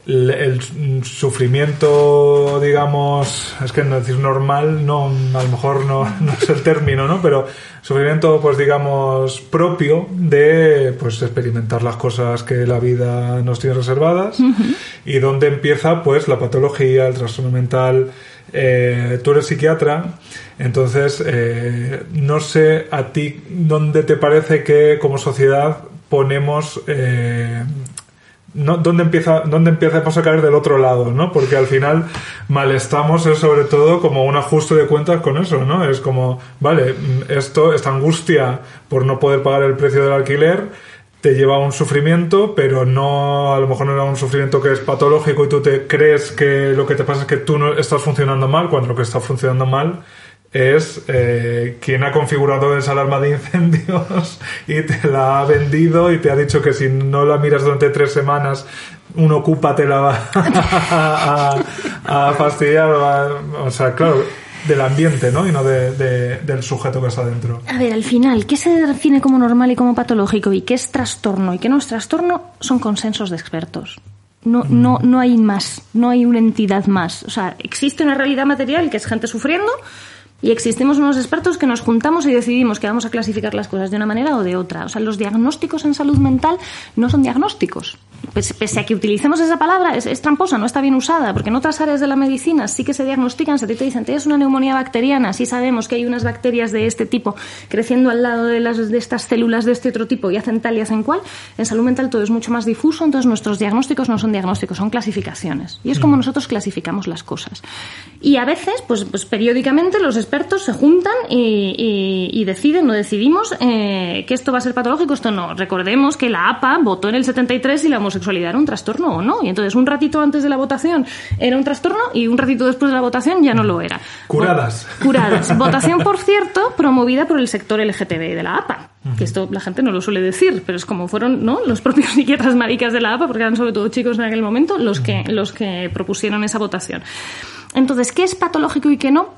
el, el sufrimiento, digamos, es que no decir normal, no, a lo mejor no, no es el término, ¿no? Pero sufrimiento, pues digamos, propio de, pues, experimentar las cosas que la vida nos tiene reservadas y dónde empieza, pues, la patología, el trastorno mental, eh, tú eres psiquiatra, entonces eh, no sé a ti dónde te parece que como sociedad ponemos eh, dónde empieza a caer del otro lado, ¿no? Porque al final mal estamos es sobre todo como un ajuste de cuentas con eso, ¿no? Es como, vale, esto, esta angustia por no poder pagar el precio del alquiler te lleva a un sufrimiento, pero no, a lo mejor no era un sufrimiento que es patológico y tú te crees que lo que te pasa es que tú no estás funcionando mal, cuando lo que está funcionando mal es eh, quien ha configurado esa alarma de incendios y te la ha vendido y te ha dicho que si no la miras durante tres semanas un ocupa te la va a, a fastidiar o, a- o sea claro del ambiente ¿no? y no de- de- del sujeto que está dentro A ver, al final, ¿qué se define como normal y como patológico y qué es trastorno y qué no es trastorno? Son consensos de expertos. No, no, no hay más, no hay una entidad más. O sea, existe una realidad material que es gente sufriendo y existimos unos expertos que nos juntamos y decidimos que vamos a clasificar las cosas de una manera o de otra. O sea, los diagnósticos en salud mental no son diagnósticos. Pese, pese a que utilicemos esa palabra, es, es tramposa, no está bien usada, porque en otras áreas de la medicina sí que se diagnostican, ti te dicen, tienes una neumonía bacteriana, sí sabemos que hay unas bacterias de este tipo creciendo al lado de, las, de estas células de este otro tipo y hacen tal y hacen cual. En salud mental todo es mucho más difuso, entonces nuestros diagnósticos no son diagnósticos, son clasificaciones. Y es como nosotros clasificamos las cosas. Y a veces, pues, pues periódicamente, los expertos se juntan y, y- y deciden o decidimos eh, que esto va a ser patológico, esto no. Recordemos que la APA votó en el 73 si la homosexualidad era un trastorno o no. Y entonces un ratito antes de la votación era un trastorno y un ratito después de la votación ya no lo era. Curadas. Curadas. Votación, por cierto, promovida por el sector LGTB de la APA. Que esto la gente no lo suele decir, pero es como fueron ¿no? los propios psiquiatras maricas de la APA, porque eran sobre todo chicos en aquel momento, los que, los que propusieron esa votación. Entonces, ¿qué es patológico y qué no?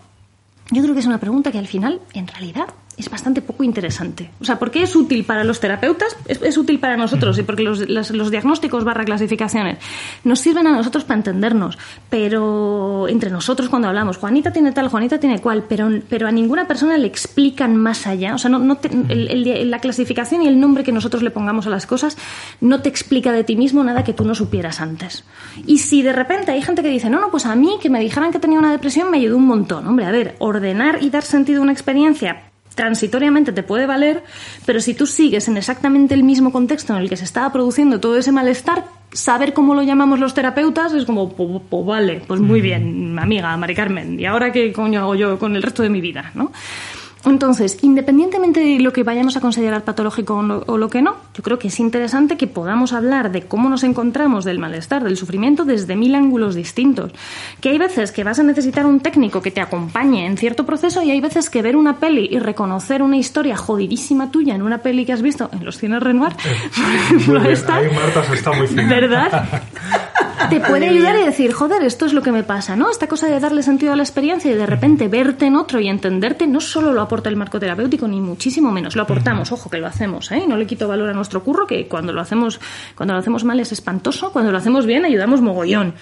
Yo creo que es una pregunta que al final, en realidad, es bastante poco interesante. O sea, ¿por qué es útil para los terapeutas? Es, es útil para nosotros y porque los, las- los diagnósticos barra clasificaciones nos sirven a nosotros para entendernos. Pero entre nosotros cuando hablamos, Juanita tiene tal, Juanita tiene cual, pero, pero a ninguna persona le explican más allá. O sea, no, no te- el- el- la clasificación y el nombre que nosotros le pongamos a las cosas no te explica de ti mismo nada que tú no supieras antes. Y si de repente hay gente que dice, no, no, pues a mí que me dijeran que tenía una depresión me ayudó un montón. Hombre, a ver, ordenar y dar sentido a una experiencia transitoriamente te puede valer, pero si tú sigues en exactamente el mismo contexto en el que se estaba produciendo todo ese malestar, saber cómo lo llamamos los terapeutas es como, pues, pues vale, pues muy bien, amiga, Mari Carmen, ¿y ahora qué coño hago yo con el resto de mi vida? ¿no? Entonces, independientemente de lo que vayamos a considerar patológico o lo, o lo que no, yo creo que es interesante que podamos hablar de cómo nos encontramos del malestar, del sufrimiento, desde mil ángulos distintos. Que hay veces que vas a necesitar un técnico que te acompañe en cierto proceso y hay veces que ver una peli y reconocer una historia jodidísima tuya en una peli que has visto en los cines Renoir, por Muy bien, ahí Marta se está muy fina. ¿verdad? Te puede ayudar y decir, joder, esto es lo que me pasa, ¿no? Esta cosa de darle sentido a la experiencia y de repente verte en otro y entenderte, no solo lo aporta el marco terapéutico, ni muchísimo menos. Lo aportamos, ojo, que lo hacemos, ¿eh? No le quito valor a nuestro curro, que cuando lo hacemos, cuando lo hacemos mal es espantoso, cuando lo hacemos bien ayudamos mogollón.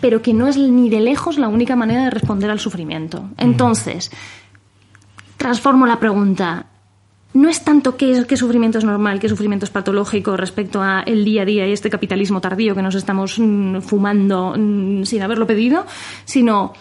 Pero que no es ni de lejos la única manera de responder al sufrimiento. Entonces, transformo la pregunta. No es tanto qué, qué sufrimiento es normal, qué sufrimiento es patológico respecto a el día a día y este capitalismo tardío que nos estamos mm, fumando mm, sin haberlo pedido, sino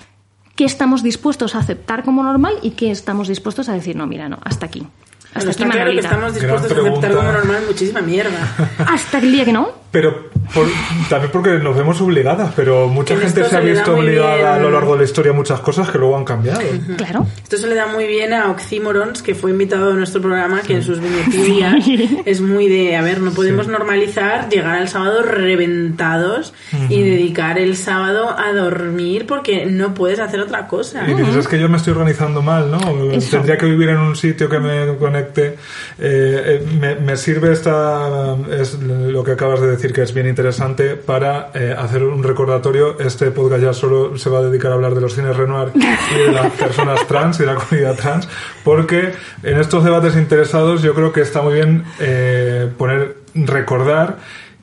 qué estamos dispuestos a aceptar como normal y qué estamos dispuestos a decir, no, mira, no, hasta aquí. Hasta Bueno, aquí, está claro que estamos dispuestos a aceptar como normal muchísima mierda. Hasta el día que no. Pero por- también porque nos vemos obligadas, pero mucha En gente se ha visto obligada bien. a lo largo de la historia a muchas cosas que luego han cambiado. Claro. Esto se le da muy bien a Oxymorons, que fue invitado a nuestro programa, que en sus viñetillas es muy de, a ver, no podemos normalizar llegar al sábado reventados y dedicar el sábado a dormir porque no puedes hacer otra cosa. Y dices, es que yo me estoy organizando mal, ¿no? Eso. Tendría que vivir en un sitio que me conecte. Eh, eh, me, me sirve esta, es lo que acabas de decir, que es bien interesante para eh, hacer un recordatorio. Este podcast ya solo se va a dedicar a hablar de los cines Renoir y de las personas trans y de la comunidad trans, porque en estos debates interesados yo creo que está muy bien eh, poner, recordar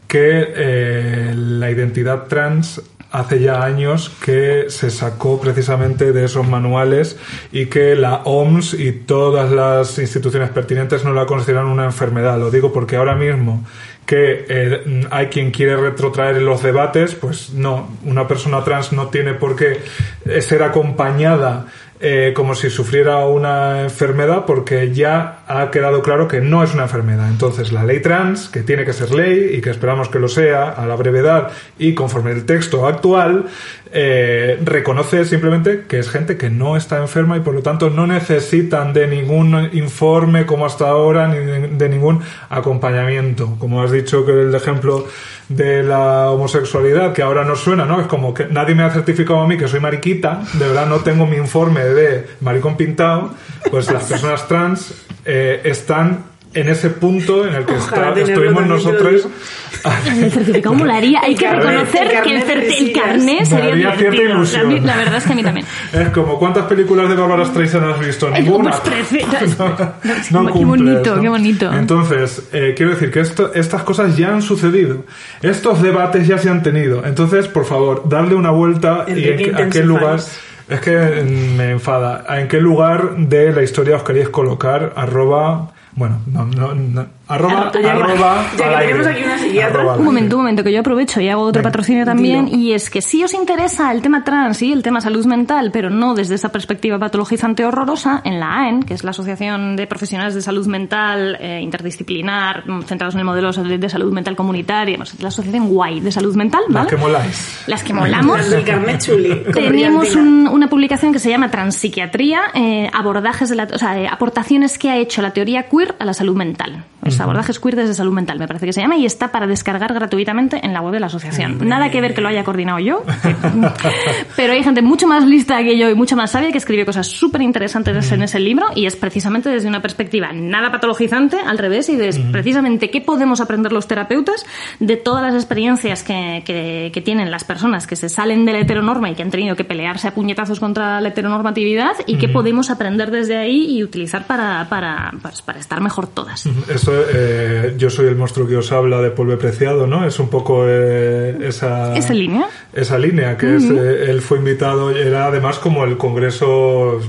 que eh, la identidad trans hace ya años que se sacó precisamente de esos manuales y que la OMS y todas las instituciones pertinentes no la consideran una enfermedad. Lo digo porque ahora mismo que eh, hay quien quiere retrotraer los debates, pues no, una persona trans no tiene por qué ser acompañada eh, como si sufriera una enfermedad porque ya ha quedado claro que no es una enfermedad. Entonces la ley trans, que tiene que ser ley y que esperamos que lo sea a la brevedad y conforme el texto actual, eh, reconoce simplemente que es gente que no está enferma y por lo tanto no necesitan de ningún informe como hasta ahora ni de, ningún acompañamiento. Como has dicho que el ejemplo de la homosexualidad, que ahora nos suena, ¿no? Es como que nadie me ha certificado a mí que soy mariquita, de verdad no tengo mi informe de maricón pintado, pues las personas trans eh, están en ese punto en el que está- estuvimos nosotros. El certificado molaría. Hay que carnet, reconocer el que el, de el carnet sería cierta ilusión. La verdad es que a mí también. Es como, ¿cuántas películas de Bárbara Streisand has visto? Ninguna. pues trece. No Qué cumples, bonito, ¿no? qué bonito. Entonces, eh, quiero decir que esto, estas cosas ya han sucedido. Estos debates ya se han tenido. Entonces, por favor, darle una vuelta y en, qué- a qué lugar... Es que me enfada. ¿En qué lugar de la historia os queréis colocar? Arroba... Bueno, no, no, no, Arroba, arroba, ya que al tenemos aire. aquí una psiquiatra. Arroba Un momento, un momento, que yo aprovecho y hago otro Venga, patrocinio también. dilo. Y es que si os interesa el tema trans y el tema salud mental, pero no desde esa perspectiva patologizante horrorosa, en la AEN, que es la Asociación de Profesionales de Salud Mental eh, Interdisciplinar, mm, centrados en el modelo de salud mental comunitaria, la Asociación Guay de Salud Mental, Las ¿vale? que moláis. Las que molamos. Las del Carnet Chuli. con Tenemos un- una publicación que se llama Transpsiquiatría, eh, abordajes de la, o sea, eh, aportaciones que ha hecho la teoría queer a la salud mental. Es abordajes queer desde salud mental, me parece que se llama, y está para descargar gratuitamente en la web de la asociación. Nada que ver que lo haya coordinado yo, pero hay gente mucho más lista que yo y mucho más sabia que escribió cosas súper interesantes en ese libro y es precisamente desde una perspectiva nada patologizante, al revés, y de precisamente qué podemos aprender los terapeutas de todas las experiencias que, que- que tienen las personas que se salen de la heteronorma y que han tenido que pelearse a puñetazos contra la heteronormatividad y qué podemos aprender desde ahí y utilizar para, para, pues, para estar mejor todas. Esto, eh, yo soy el monstruo que os habla de polvo preciado, ¿no? Es un poco eh, esa... ¿Esa línea? Esa línea, que es, eh, él fue invitado, era además como el congreso,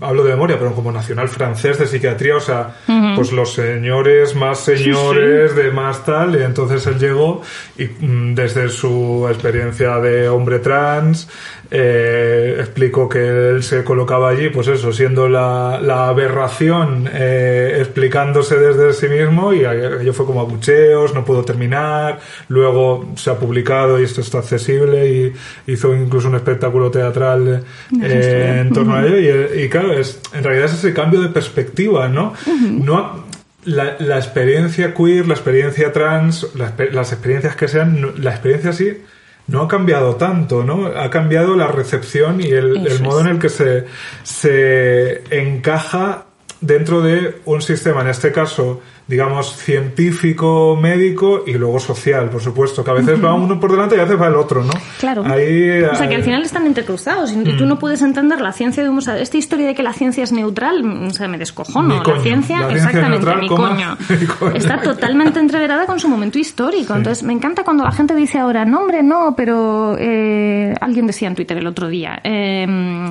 hablo de memoria, pero como nacional francés de psiquiatría, o sea, pues los señores más señores de más tal, y entonces él llegó y mm, desde su experiencia de hombre trans, eh, explicó que él se colocaba allí, pues eso, siendo la, la aberración, eh, explicándose desde sí mismo y ello fue como abucheos, no pudo terminar, luego se ha publicado y esto está accesible y hizo incluso un espectáculo teatral eh, en torno a ello y, y claro, es, en realidad es ese cambio de perspectiva, ¿no? No ha- la, la experiencia queer, la experiencia trans, la las experiencias que sean, la experiencia sí no ha cambiado tanto, ¿no? Ha cambiado la recepción y el, modo en el que se, se encaja dentro de un sistema, en este caso, digamos, científico, médico y luego social, por supuesto, que a veces va uno por delante y a veces va el otro, ¿no? Claro. Ahí, O sea, que eh, al final están entrecruzados y tú no puedes entender la ciencia de un... O sea, esta historia de que la ciencia es neutral, mm, o sea, me descojono. Ni coño. La ciencia, La exactamente, neutral, coma, coño. ni coño. Está totalmente entreverada con su momento histórico. Entonces, me encanta cuando la gente dice ahora, no, hombre, no, pero eh, alguien decía en Twitter el otro día... Eh,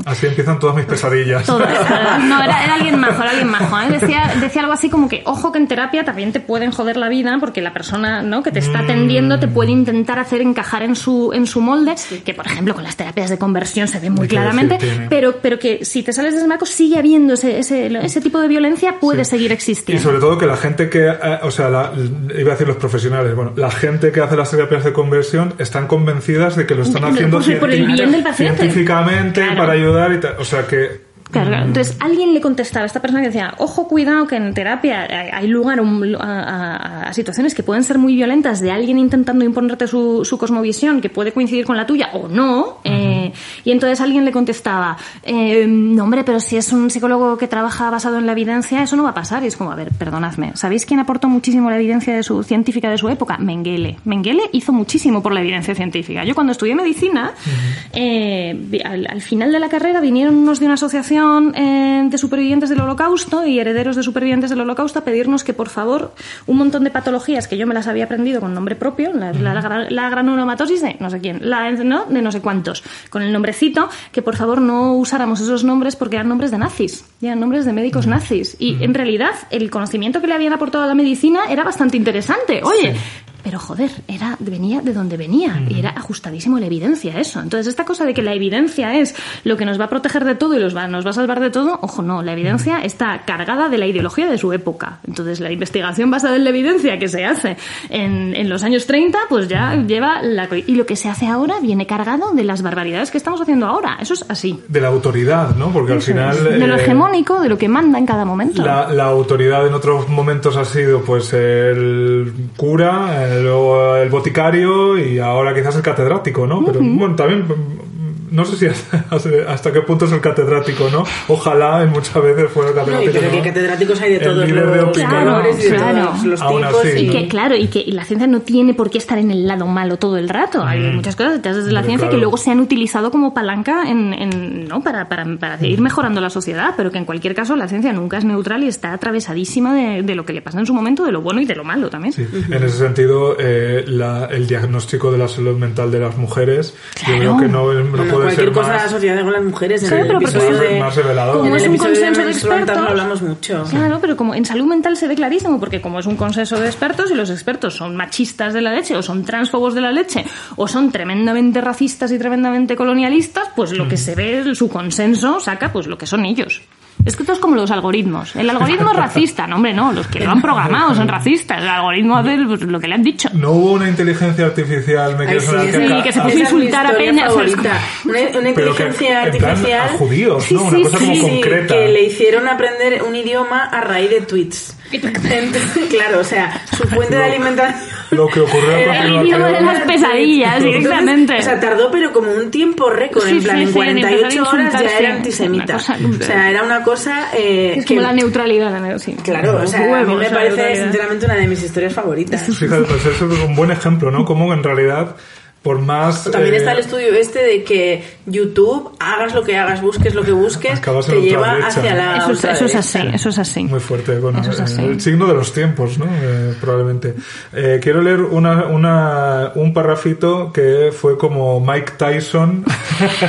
Así empiezan todas mis pesadillas. Todas. No, era, era alguien majo, era alguien majo. ¿eh? Decía, decía algo así como que, ojo que en terapia también te pueden joder la vida porque la persona ¿no? que te está atendiendo te puede intentar hacer encajar en su, en su molde, que por ejemplo con las terapias de conversión se ve muy claramente, pero, pero que si te sales de ese marco sigue habiendo ese, ese, ese tipo de violencia, puede Sí. seguir Y existiendo. sobre todo que la gente que, eh, o sea, la- iba a decir los profesionales, bueno, la gente que hace las terapias de conversión están convencidas de que lo están haciendo por- por el cienti- bien del paciente. científicamente Claro. para ayudar y tal. O sea que Claro, claro. Entonces alguien le contestaba a esta persona que decía, ojo, cuidado que en terapia hay- lugar a, a- a- situaciones que pueden ser muy violentas de alguien intentando imponerte su, su cosmovisión que puede coincidir con la tuya o no. eh, y entonces alguien le contestaba, eh, no hombre, pero si es un psicólogo que trabaja basado en la evidencia, eso no va a pasar. Y es como, a ver, perdonadme, ¿sabéis quién aportó muchísimo la evidencia de su, científica de su época? Mengele. Mengele hizo muchísimo por la evidencia científica. Yo cuando estudié medicina, eh, al, al final de la carrera vinieron unos de una asociación eh, de supervivientes del holocausto y herederos de supervivientes del holocausto a pedirnos que por favor un montón de patologías que yo me las había aprendido con nombre propio, la, la, la- la granulomatosis de no sé quién, la ¿no? de no sé cuántos, con el nombrecito, que por favor no usáramos esos nombres porque eran nombres de nazis, eran nombres de médicos nazis. Y en realidad el conocimiento que le habían aportado a la medicina era bastante interesante. Oye, pero joder, era, venía de donde venía y era ajustadísimo la evidencia eso. Entonces, esta cosa de que la evidencia es lo que nos va a proteger de todo y los va, nos va a salvar de todo, ojo, no, la evidencia está cargada de la ideología de su época. Entonces, la investigación basada en la evidencia que se hace en, en los años 30, pues ya lleva la... Y lo que se hace ahora viene cargado de las barbaridades que estamos haciendo ahora. Eso es así. de la autoridad, ¿no? Porque al Eso final es. De lo eh, hegemónico, de lo que manda en cada momento. La, la autoridad en otros momentos ha sido pues el cura, luego el boticario y ahora quizás el catedrático, ¿no? Pero bueno, también no sé si hasta, hasta qué punto es el catedrático, ¿no? Ojalá en muchas veces fuera el No, y catedrático. pero que ¿no? catedráticos hay de El todos líder de los opinión. Claro, todos los Aún tipos. así, y- Y que, claro, y que la ciencia no tiene por qué estar en el lado malo todo el rato. Hay muchas cosas detrás de la ciencia que luego se han utilizado como palanca en, en- ¿no? para, para, mejorando la sociedad, pero que en cualquier caso la ciencia nunca es neutral y está atravesadísima de, de lo que le pasa en su momento, de lo bueno y de lo malo también. Sí, en ese sentido, eh, la- el diagnóstico de la salud mental de las mujeres, Claro. yo creo que no, no No, cualquier ser cosa más- asociada con las mujeres. En Claro, el pero episodio más- de, más revelador. en Como el es un consenso de expertos- hablamos mucho. Claro, pero como en salud mental se ve clarísimo, porque como es un consenso de expertos y los expertos son machistas de la leche, o son transfobos de la leche, o son tremendamente racistas y tremendamente colonialistas, pues lo que se ve, su consenso saca pues lo que son ellos. Es que esto es como los algoritmos. El algoritmo es racista. No, hombre, no. Los que lo han programado son racistas. El algoritmo hace pues, lo que le han dicho. No hubo una inteligencia artificial, me Ay, sí, sí, que se puso a insultar a Peña. Una, una inteligencia artificial. a judíos, Sí, ¿no? Una cosa sí, como Sí, concreta. que le hicieron aprender un idioma a raíz de tweets. Claro, o sea, su fuente de alimentación. Lo que ocurrió a continuación- idioma de las pesadillas, Entonces, directamente. O sea, tardó, pero como un tiempo récord. Sí, en plan, sí, en sí, en empezar a 48 horas ya era antisemita. O sea, era una cosa. eh, Es que, como la neutralidad. la neu- sí. Claro, o sea, a mí me parece neutralidad. sinceramente una de mis historias favoritas. Fíjate, pues eso es un buen ejemplo, ¿no? Como en realidad, por más... También eh, está el estudio este de que YouTube, hagas lo que hagas, busques lo que busques, en te lleva hacia la Eso es, eso es así, eso es así. Muy fuerte, bueno, Eso es así. eh, el signo de los tiempos, ¿no? Eh, probablemente. Eh, quiero leer una, una, un parrafito que fue como Mike Tyson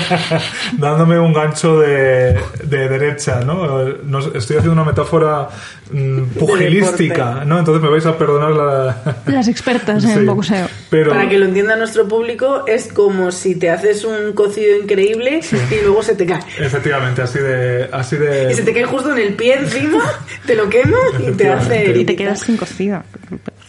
dándome un gancho de, de derecha, ¿no? Eh, estoy haciendo una metáfora mm, pugilística. ¿no? Entonces me vais a perdonar la... Las expertas en Sí, boxeo. Pero... Para que lo entienda nuestro público, es como si te haces un cocido increíble y luego se te cae. Efectivamente, así de... Así de Y se te cae justo en el pie encima, te lo quema y te hace. Y te quedas sin cocido.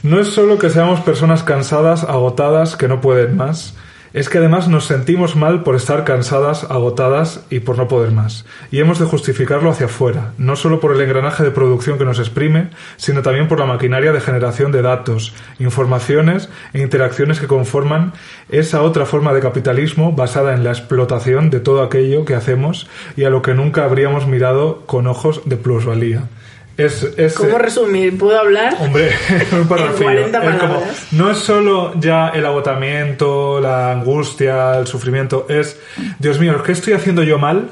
No es solo que seamos personas cansadas, agotadas, que no pueden más. Es que además nos sentimos mal por estar cansadas, agotadas y por no poder más. Y hemos de justificarlo hacia afuera, no solo por el engranaje de producción que nos exprime, sino también por la maquinaria de generación de datos, informaciones e interacciones que conforman esa otra forma de capitalismo basada en la explotación de todo aquello que hacemos y a lo que nunca habríamos mirado con ojos de plusvalía. Es, es, ¿Cómo resumir? ¿Puedo hablar? Hombre, un parrafillo. En 40 Es como, no es solo ya el agotamiento, la angustia, el sufrimiento, es, Dios mío, ¿qué estoy haciendo yo mal?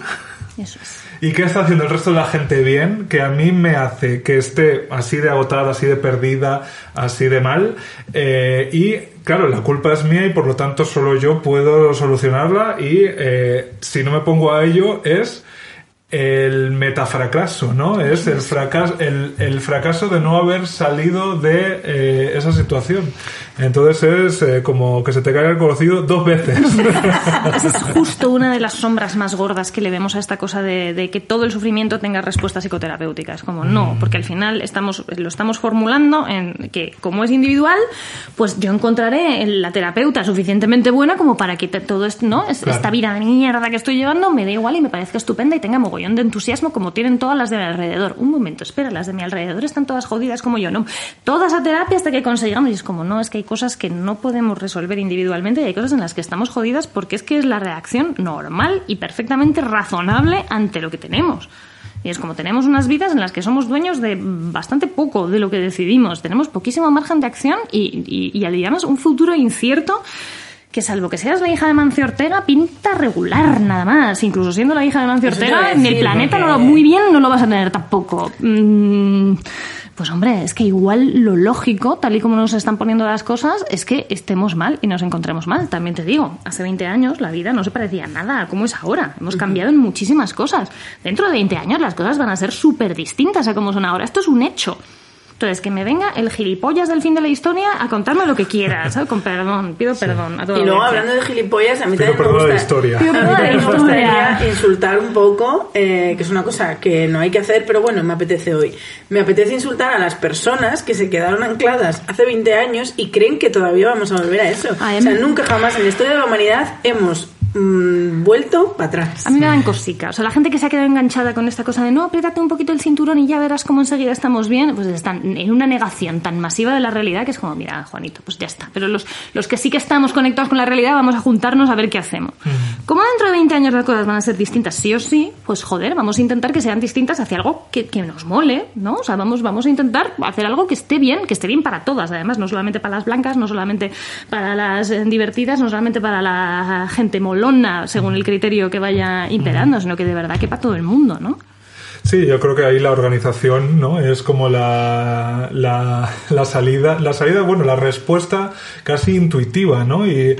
Eso es. ¿Y qué está haciendo el resto de la gente bien? Que a mí me hace que esté así de agotada, así de perdida, así de mal. Eh, y claro, la culpa es mía y por lo tanto solo yo puedo solucionarla. Y eh, si no me pongo a ello es el metafracaso, ¿no? Es el fracaso, el, el fracaso de no haber salido de eh, esa situación. Entonces es eh, como que se te caiga el conocido dos veces. Esa es justo una de las sombras más gordas que le vemos a esta cosa de, de que todo el sufrimiento tenga respuesta psicoterapéutica. Es como, no, porque al final estamos, lo estamos formulando en que, como es individual, pues yo encontraré en la terapeuta suficientemente buena como para que todo esto, ¿no? Claro. Esta vida de mierda que estoy llevando me da igual y me parezca estupenda y tenga mogollón de entusiasmo como tienen todas las de mi alrededor. Un momento, espera, las de mi alrededor están todas jodidas como yo, ¿no? Toda esa terapia hasta que consigamos y es como, no, es que hay cosas que no podemos resolver individualmente y hay cosas en las que estamos jodidas porque es que es la reacción normal y perfectamente razonable ante lo que tenemos. Y es como tenemos unas vidas en las que somos dueños de bastante poco de lo que decidimos. Tenemos poquísimo margen de acción y, y, y además un futuro incierto que salvo que seas la hija de Mancio Ortega, pinta regular nada más. Incluso siendo la hija de Mancio Ortega, a en el decir, planeta no porque- lo, muy bien no lo vas a tener tampoco. Mm, pues hombre, es que igual lo lógico, tal y como nos están poniendo las cosas, es que estemos mal y nos encontremos mal. También te digo, hace 20 años la vida no se parecía a nada a cómo es ahora. Hemos cambiado en muchísimas cosas. Dentro de 20 años las cosas van a ser súper distintas a cómo son ahora. Esto es un hecho. Entonces, que me venga el gilipollas del fin de la historia a contarme lo que quiera, ¿sabes? Con perdón, pido perdón a toda Y luego hablando de gilipollas, a mí Pido también me perdón a la gusta, historia. Pido a mí perdón me historia. gustaría insultar un poco, eh, que es una cosa que no hay que hacer, pero bueno, me apetece hoy. Me apetece insultar a las personas que se quedaron ancladas hace 20 años y creen que todavía vamos a volver a eso. Ay, o sea, nunca jamás en la historia de la humanidad hemos mm, vuelto para atrás. A mí me dan cosica. O sea, la gente que se ha quedado enganchada con esta cosa de no, apriétate un poquito el cinturón y ya verás cómo enseguida estamos bien, pues están en una negación tan masiva de la realidad que es como, mira, Juanito, pues ya está. Pero los, los que sí que estamos conectados con la realidad vamos a juntarnos a ver qué hacemos. Como dentro de 20 años las cosas van a ser distintas sí o sí, pues joder, vamos a intentar que sean distintas hacia algo que, que nos mole, ¿no? O sea, vamos, vamos a intentar hacer algo que esté bien, que esté bien para todas, además, no solamente para las blancas, no solamente para las eh, divertidas, no solamente para la gente molona, según el criterio que vaya imperando, sino que de verdad que para todo el mundo, ¿no? Sí, yo creo que ahí la organización, ¿no? Es como la, la, salida, la salida, bueno, la respuesta casi intuitiva, ¿no? Y,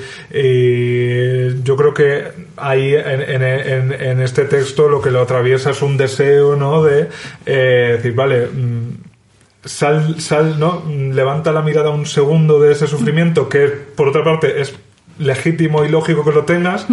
yo creo que ahí en, este texto lo que lo atraviesa es un deseo, ¿no? De eh, decir, vale, mm, sal, sal, ¿no? Levanta la mirada un segundo de ese sufrimiento, que por otra parte es legítimo y lógico que lo tengas,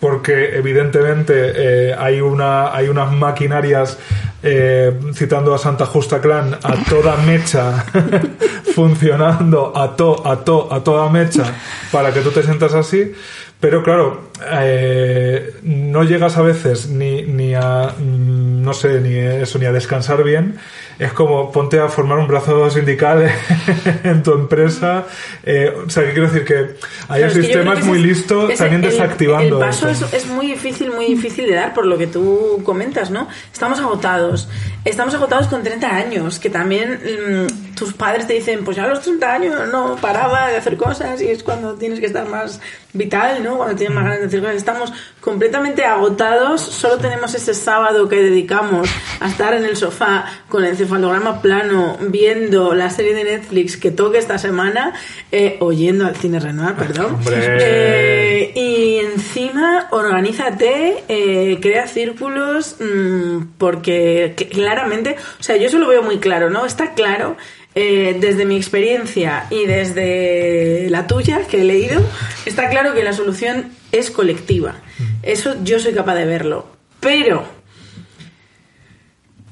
porque evidentemente eh, hay una hay unas maquinarias eh, citando a Santa Justa Clan a toda mecha funcionando a to a to a toda mecha para que tú te sientas así. Pero claro eh, no llegas a veces ni, ni a mm, no sé ni eso ni a descansar bien es como ponte a formar un brazo sindical en tu empresa eh, o sea que quiero decir que hay un es sistema muy ese- listo ese- también el- desactivando El paso eso. es, es muy difícil, muy difícil de dar por lo que tú comentas, ¿no? Estamos agotados. Estamos agotados con 30 años, que también mm, tus padres te dicen, pues ya a los 30 años no paraba de hacer cosas y es cuando tienes que estar más vital, ¿no? Cuando tienes más ganas de hacer cosas. Estamos completamente agotados, solo tenemos ese sábado que dedicamos a estar en el sofá con el encefalograma plano, viendo la serie de Netflix que toque esta semana, eh, oyendo al cine Renoir, perdón. Eh, y encima, organízate, eh, crea círculos, mm, porque que- claramente, o sea, yo eso lo veo muy claro, ¿no? Está claro, eh, desde mi experiencia y desde la tuya, que he leído, está claro que la solución es colectiva. Eso yo soy capaz de verlo. Pero,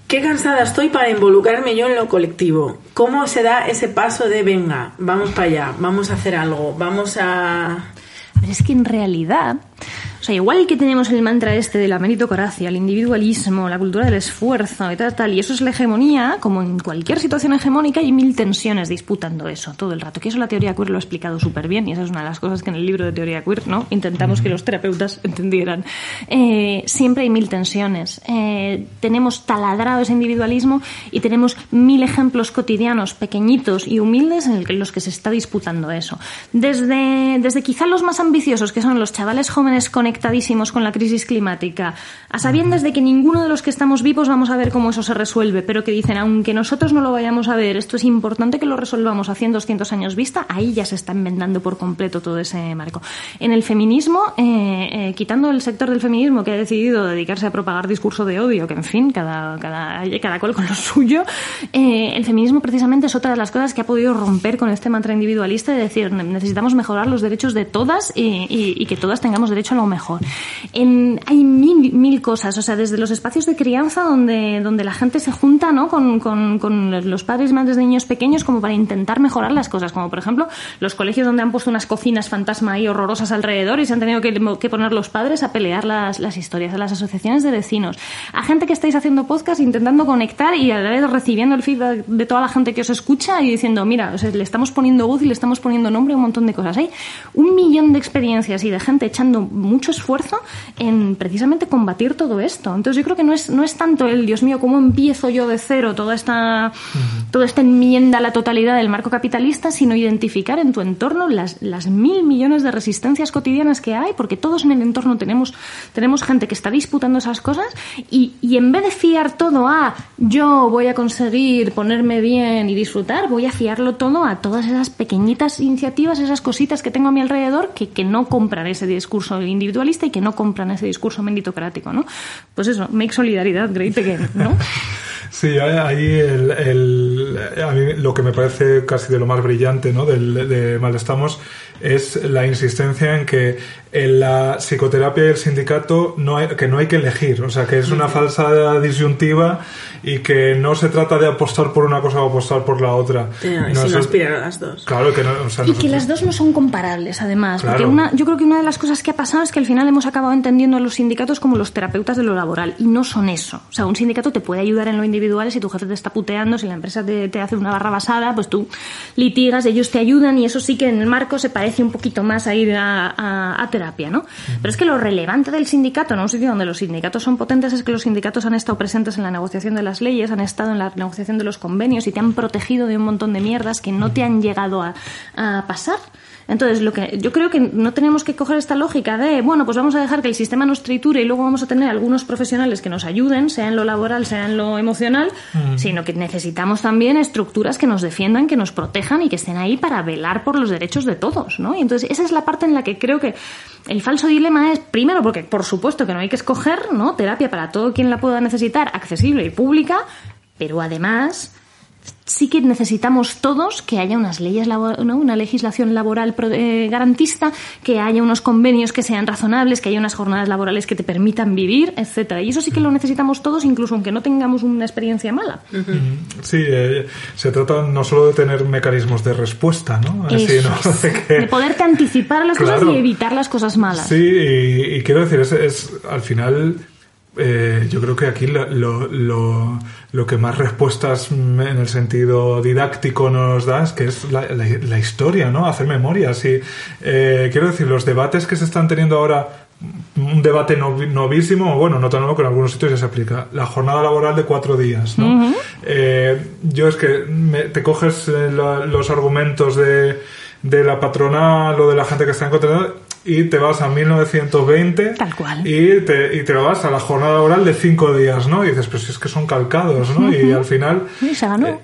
qué cansada estoy para involucrarme yo en lo colectivo. ¿Cómo se da ese paso de, venga, vamos para allá, vamos a hacer algo, vamos a... Pero es que en realidad, o sea, igual que tenemos el mantra este de la meritocracia, el individualismo, la cultura del esfuerzo y tal, tal, y eso es la hegemonía, como en cualquier situación hegemónica hay mil tensiones disputando eso todo el rato. Que eso la teoría queer lo ha explicado súper bien y esa es una de las cosas que en el libro de teoría queer, ¿no? Intentamos que los terapeutas entendieran. Eh, siempre hay mil tensiones. Eh, tenemos taladrado ese individualismo y tenemos mil ejemplos cotidianos, pequeñitos y humildes en los que se está disputando eso. Desde, desde quizá los más ambiciosos, que son los chavales jóvenes conectadísimos con la crisis climática, a sabiendas de que ninguno de los que estamos vivos vamos a ver cómo eso se resuelve, pero que dicen, aunque nosotros no lo vayamos a ver, esto es importante que lo resolvamos a 100, 200 años vista, ahí ya se está enmendando por completo todo ese marco. En el feminismo, eh, eh, quitando el sector del feminismo que ha decidido dedicarse a propagar discurso de odio, que en fin, cada, cada, cada cual con lo suyo, eh, el feminismo precisamente es otra de las cosas que ha podido romper con este mantra individualista de decir, "Ne- necesitamos mejorar los derechos de todas y, y- y que todas tengamos derecho a lo mejor. En- hay mil, mil cosas, o sea, desde los espacios de crianza donde, donde la gente se junta ¿no? con, con, los padres y madres de niños pequeños como para intentar mejorar las cosas, como por ejemplo los colegios donde han puesto unas cocinas fantasma ahí horrorosas alrededor y se han tenido que, que poner los padres a pelear las, las historias, a las asociaciones de vecinos, a gente que estáis haciendo podcast intentando conectar y a la recibiendo el feedback de toda la gente que os escucha y diciendo, mira, o sea, le estamos poniendo voz y le estamos poniendo nombre a un montón de cosas. Hay un millón de experiencias y de gente echando mucho esfuerzo en precisamente combatir todo esto. Entonces yo creo que no es, no es tanto el, Dios mío, ¿cómo empiezo yo de cero toda esta, toda esta enmienda a la totalidad del marco capitalista, sino identificar en tu entorno las, las mil millones de resistencias cotidianas que hay, porque todos en el entorno tenemos, tenemos gente que está disputando esas cosas y, y en vez de fiar todo a yo voy a conseguir ponerme bien y disfrutar, voy a fiarlo todo a todas esas pequeñitas iniciativas, esas cositas que tengo a mi alrededor que, que no compran ese discurso y que no compran ese discurso meritocrático, ¿no? Pues eso, make solidaridad great again, ¿no? Sí, ahí el, el- a mí lo que me parece casi de lo más brillante ¿no? del, de Mal Estamos es la insistencia en que en la psicoterapia y el sindicato no hay, que no hay que elegir, o sea que es una falsa disyuntiva y que no se trata de apostar por una cosa o apostar por la otra. Eh, No sin se- aspirar a las dos. Claro que no, o sea, Y que las dos no son comparables, además. Porque una, yo creo que una de las cosas que ha pasado es que al final hemos acabado entendiendo a los sindicatos como los terapeutas de lo laboral. Y no son eso. O sea, un sindicato te puede ayudar en lo individual si tu jefe te está puteando, si la empresa te, te hace una barra basada, pues tú litigas, ellos te ayudan y eso sí que en el marco se parece un poquito más a ir a, a- a terapia, ¿no? Pero es que lo relevante del sindicato, en un sitio donde los sindicatos son potentes, es que los sindicatos han estado presentes en la negociación de las leyes, han estado en la negociación de los convenios y te han protegido de un montón de mierdas que no te han llegado a, a pasar Entonces, lo que yo creo que no tenemos que coger esta lógica de, bueno, pues vamos a dejar que el sistema nos triture y luego vamos a tener algunos profesionales que nos ayuden, sea en lo laboral, sea en lo emocional, sino que necesitamos también estructuras que nos defiendan, que nos protejan y que estén ahí para velar por los derechos de todos, ¿no? Y entonces esa es la parte en la que creo que el falso dilema es, primero, porque por supuesto que no hay que escoger, ¿no? Terapia para todo quien la pueda necesitar, accesible y pública, pero además sí que necesitamos todos que haya unas leyes ¿no? una legislación laboral pro- eh, garantista, que haya unos convenios que sean razonables, que haya unas jornadas laborales que te permitan vivir, etcétera. Y eso sí que lo necesitamos todos, incluso aunque no tengamos una experiencia mala. Sí, eh, se trata no solo de tener mecanismos de respuesta, ¿no? De que- De poderte anticipar a las cosas y evitar las cosas malas. Sí, y, y quiero decir, es, es al final, eh, yo creo que aquí lo, lo, lo, lo que más respuestas en el sentido didáctico nos da es que es la, la- la historia, ¿no? Hacer memorias. Y eh, quiero decir, los debates que se están teniendo ahora, un debate novísimo, bueno, no tan nuevo que en algunos sitios ya se aplica, la jornada laboral de cuatro días, ¿no? Eh, yo es que me- te coges eh, la- los argumentos de, de la patronal o de la gente que está en contra y te vas a 1920 Tal cual. y te, y te vas a la jornada laboral de cinco días, ¿no? Y dices, pues si es que son calcados, ¿no? Y al final... Y se ganó. eh,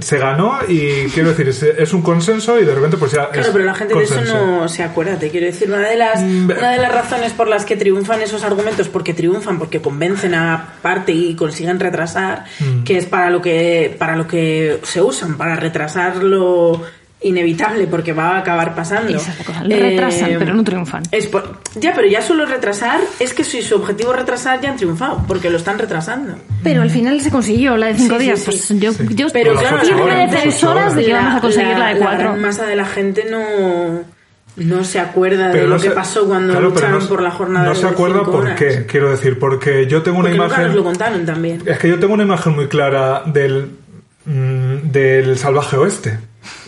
se ganó y quiero decir, es, es un consenso y de repente pues ya Claro, es pero la gente de eso no se acuerda. Te quiero decir, una de las Mm, una de las razones por las que triunfan esos argumentos, porque triunfan, porque convencen a parte y consiguen retrasar, Mm. que es para lo que para lo que se usan, para retrasar lo inevitable, porque va a acabar pasando. Esa es la cosa, lo retrasan, pero no triunfan. es por- ya, pero ya solo retrasar es que si su objetivo es retrasar ya han triunfado, porque lo están retrasando. Pero al final se consiguió la de cinco Sí, días. sí. Pues yo, yo Pero claro, la horas, las ocho defensoras de que horas. vamos a conseguir la, de La cuatro. gran masa de la gente no, no se acuerda de lo que pasó cuando claro, lucharon no- por la jornada No se de acuerda por horas. qué, quiero decir, porque yo tengo una Porque nunca imagen... nos lo contaron también. Es que yo tengo una imagen muy clara del, mm, del salvaje oeste.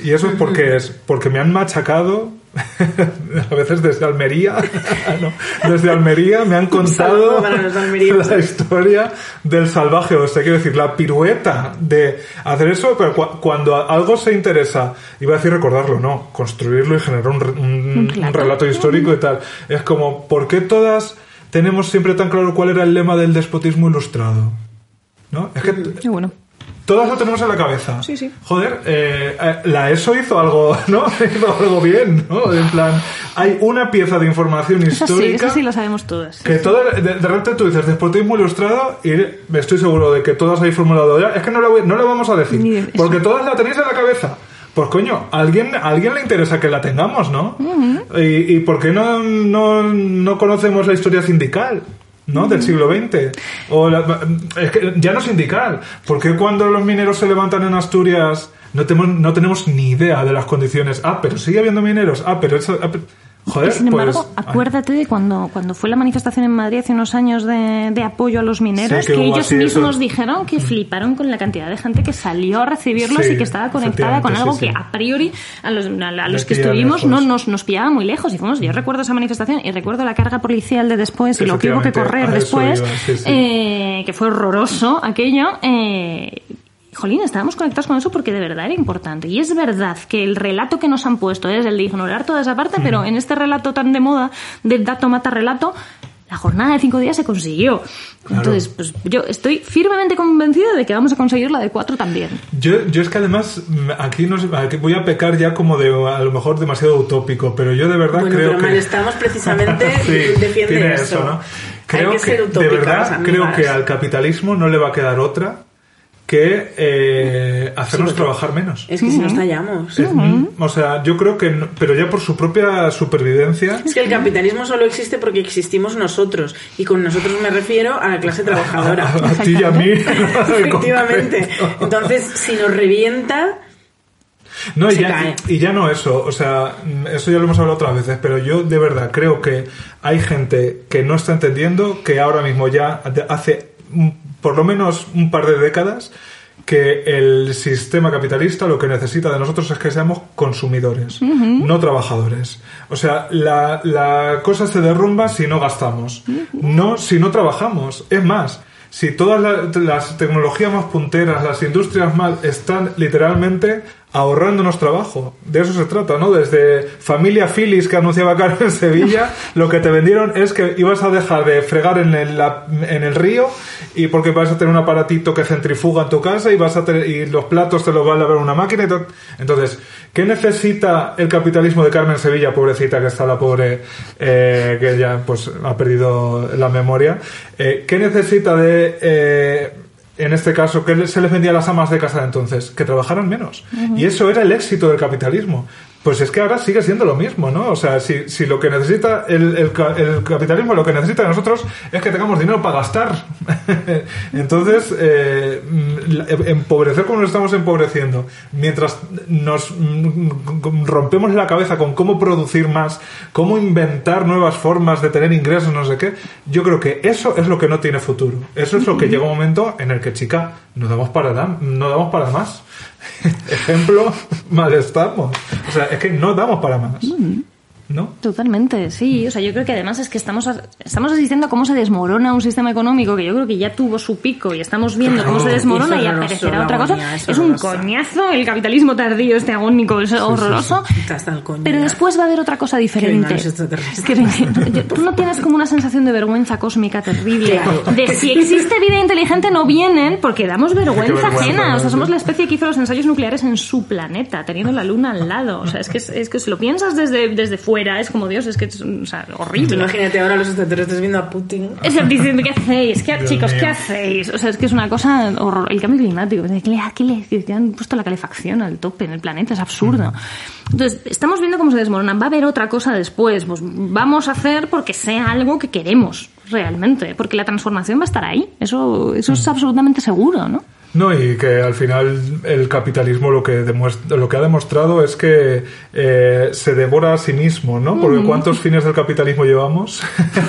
Y eso es porque es porque me han machacado a veces desde Almería, no, desde Almería me han contado la historia del salvaje oeste. Quiero decir, la pirueta de hacer eso, pero cu- cuando algo se interesa, iba a decir recordarlo, no, construirlo y generar un, re- un- un relato. relato histórico y tal. Es como, ¿por qué todas tenemos siempre tan claro cuál era el lema del despotismo ilustrado? ¿No? Es que bueno. Todas lo tenemos en la cabeza. Sí, sí. Joder, eh, eh, la ESO hizo algo, ¿no? hizo algo bien, ¿no? En plan, hay una pieza de información Eso sí, histórica eso sí lo sabemos todas. que todas, de, de repente tú dices despotismo ilustrado y me estoy seguro de que todas habéis formulado ya. Es que no la, voy- no la vamos a decir, de- porque todas la tenéis en la cabeza. Pues coño, a alguien, a alguien le interesa que la tengamos, ¿no? y, ¿Y por qué no, no, no conocemos la historia sindical? ¿No? Del siglo XX. O la- es que ya no sindical. ¿Por qué cuando los mineros se levantan en Asturias no tenemos, no tenemos ni idea de las condiciones? Ah, pero sigue habiendo mineros. Ah, pero eso... ah, pero- joder, Y sin embargo, pues, acuérdate de cuando, cuando fue la manifestación en Madrid hace unos años de, de apoyo a los mineros, Sí, que ellos mismos eso. dijeron que fliparon con la cantidad de gente que salió a recibirlos Sí, y que estaba conectada con algo sí, que a priori a los, a, a los que estuvimos lejos. no nos, nos pillaba muy lejos. Y fuimos, yo recuerdo esa manifestación y recuerdo la carga policial de después y lo que hubo que correr después, iba, eh, que fue horroroso aquello. Eh, Jolín, estábamos conectados con eso porque de verdad era importante. Y es verdad que el relato que nos han puesto es el de ignorar toda esa parte, pero en este relato tan de moda del dato mata relato, la jornada de cinco días se consiguió. Entonces, pues yo estoy firmemente convencida de que vamos a conseguir la de cuatro también. Yo, yo es que además mm, aquí, no sé, aquí voy a pecar ya como de a lo mejor demasiado utópico, pero yo de verdad Bueno, creo pero que Malestamos precisamente Sí, defiende tiene eso. ¿no? Hay que ser de utópicas, verdad creo que al capitalismo no le va a quedar otra que eh, hacernos trabajar menos. Es que si nos tallamos. Es- O sea, yo creo que, no- pero ya por su propia supervivencia. Es que el capitalismo solo existe porque existimos nosotros. Y con nosotros me refiero a la clase trabajadora. A, a ti y a mí. Efectivamente. Entonces, si nos revienta, No, y ya, y ya no eso, o sea, eso ya lo hemos hablado otras veces, pero yo de verdad creo que hay gente que no está entendiendo que ahora mismo ya hace por lo menos un par de décadas que el sistema capitalista lo que necesita de nosotros es que seamos consumidores, no trabajadores. O sea, la, la cosa se derrumba si no gastamos, no si no trabajamos. Es más, si todas la- las tecnologías más punteras, las industrias más, están literalmente ahorrándonos trabajo. De eso se trata, ¿no? Desde familia Phillies que anunciaba Carmen Sevilla, lo que te vendieron es que ibas a dejar de fregar en el, la- en el río y porque vas a tener un aparatito que centrifuga en tu casa y vas a tener, y los platos te los va a lavar una máquina y. Entonces, ¿qué necesita el capitalismo de Carmen Sevilla, pobrecita que está la pobre, eh, que ya pues ha perdido la memoria? Eh, ¿Qué necesita de eh, en este caso, ¿qué se les vendía a las amas de casa de entonces? Que trabajaran menos. Y eso era el éxito del capitalismo. Pues es que ahora sigue siendo lo mismo, ¿no? O sea, si, si lo que necesita el, el ca- el capitalismo, lo que necesita de nosotros es que tengamos dinero para gastar. Entonces, eh, mm, empobrecer como nos estamos empobreciendo, mientras nos mm, rompemos la cabeza con cómo producir más, cómo inventar nuevas formas de tener ingresos, no sé qué, yo creo que eso es lo que no tiene futuro. Eso es lo que llega un momento en el que, chica, no damos para, no damos para más. Ejemplo, mal estamos. O sea, es que no damos para más. ¿No? Totalmente, sí. O sea, yo creo que además es que estamos, a- estamos asistiendo a cómo se desmorona un sistema económico que yo creo que ya tuvo su pico y estamos viendo cómo se desmorona Es y aparecerá otra cosa. es un coñazo el capitalismo tardío, este agónico, es horroroso. Pero después va a haber otra cosa diferente. Tú no tienes como una sensación de vergüenza cósmica terrible. De si existe vida inteligente no vienen porque damos vergüenza, ajena. O sea, somos la especie que hizo los ensayos nucleares en su planeta, teniendo la luna al lado. O sea, es que, es que si lo piensas desde, desde fuera, es como Dios, es que es o sea, horrible. Imagínate ahora los extraterrestres viendo a Putin. Es el diciendo, ¿qué hacéis? ¿Qué, Dios chicos, mío. ¿qué hacéis? O sea, es que es una cosa horror. El cambio climático, ¿qué le, qué le- que han puesto la calefacción al tope en el planeta? Es absurdo. Entonces, estamos viendo cómo se desmorona. Va a haber otra cosa después. Pues vamos a hacer porque sea algo que queremos realmente. Porque la transformación va a estar ahí. Eso, eso es absolutamente seguro, ¿no? No, y que al final el capitalismo lo que demuestra, lo que ha demostrado es que eh, se devora a sí mismo, ¿no? Porque ¿cuántos fines del capitalismo llevamos?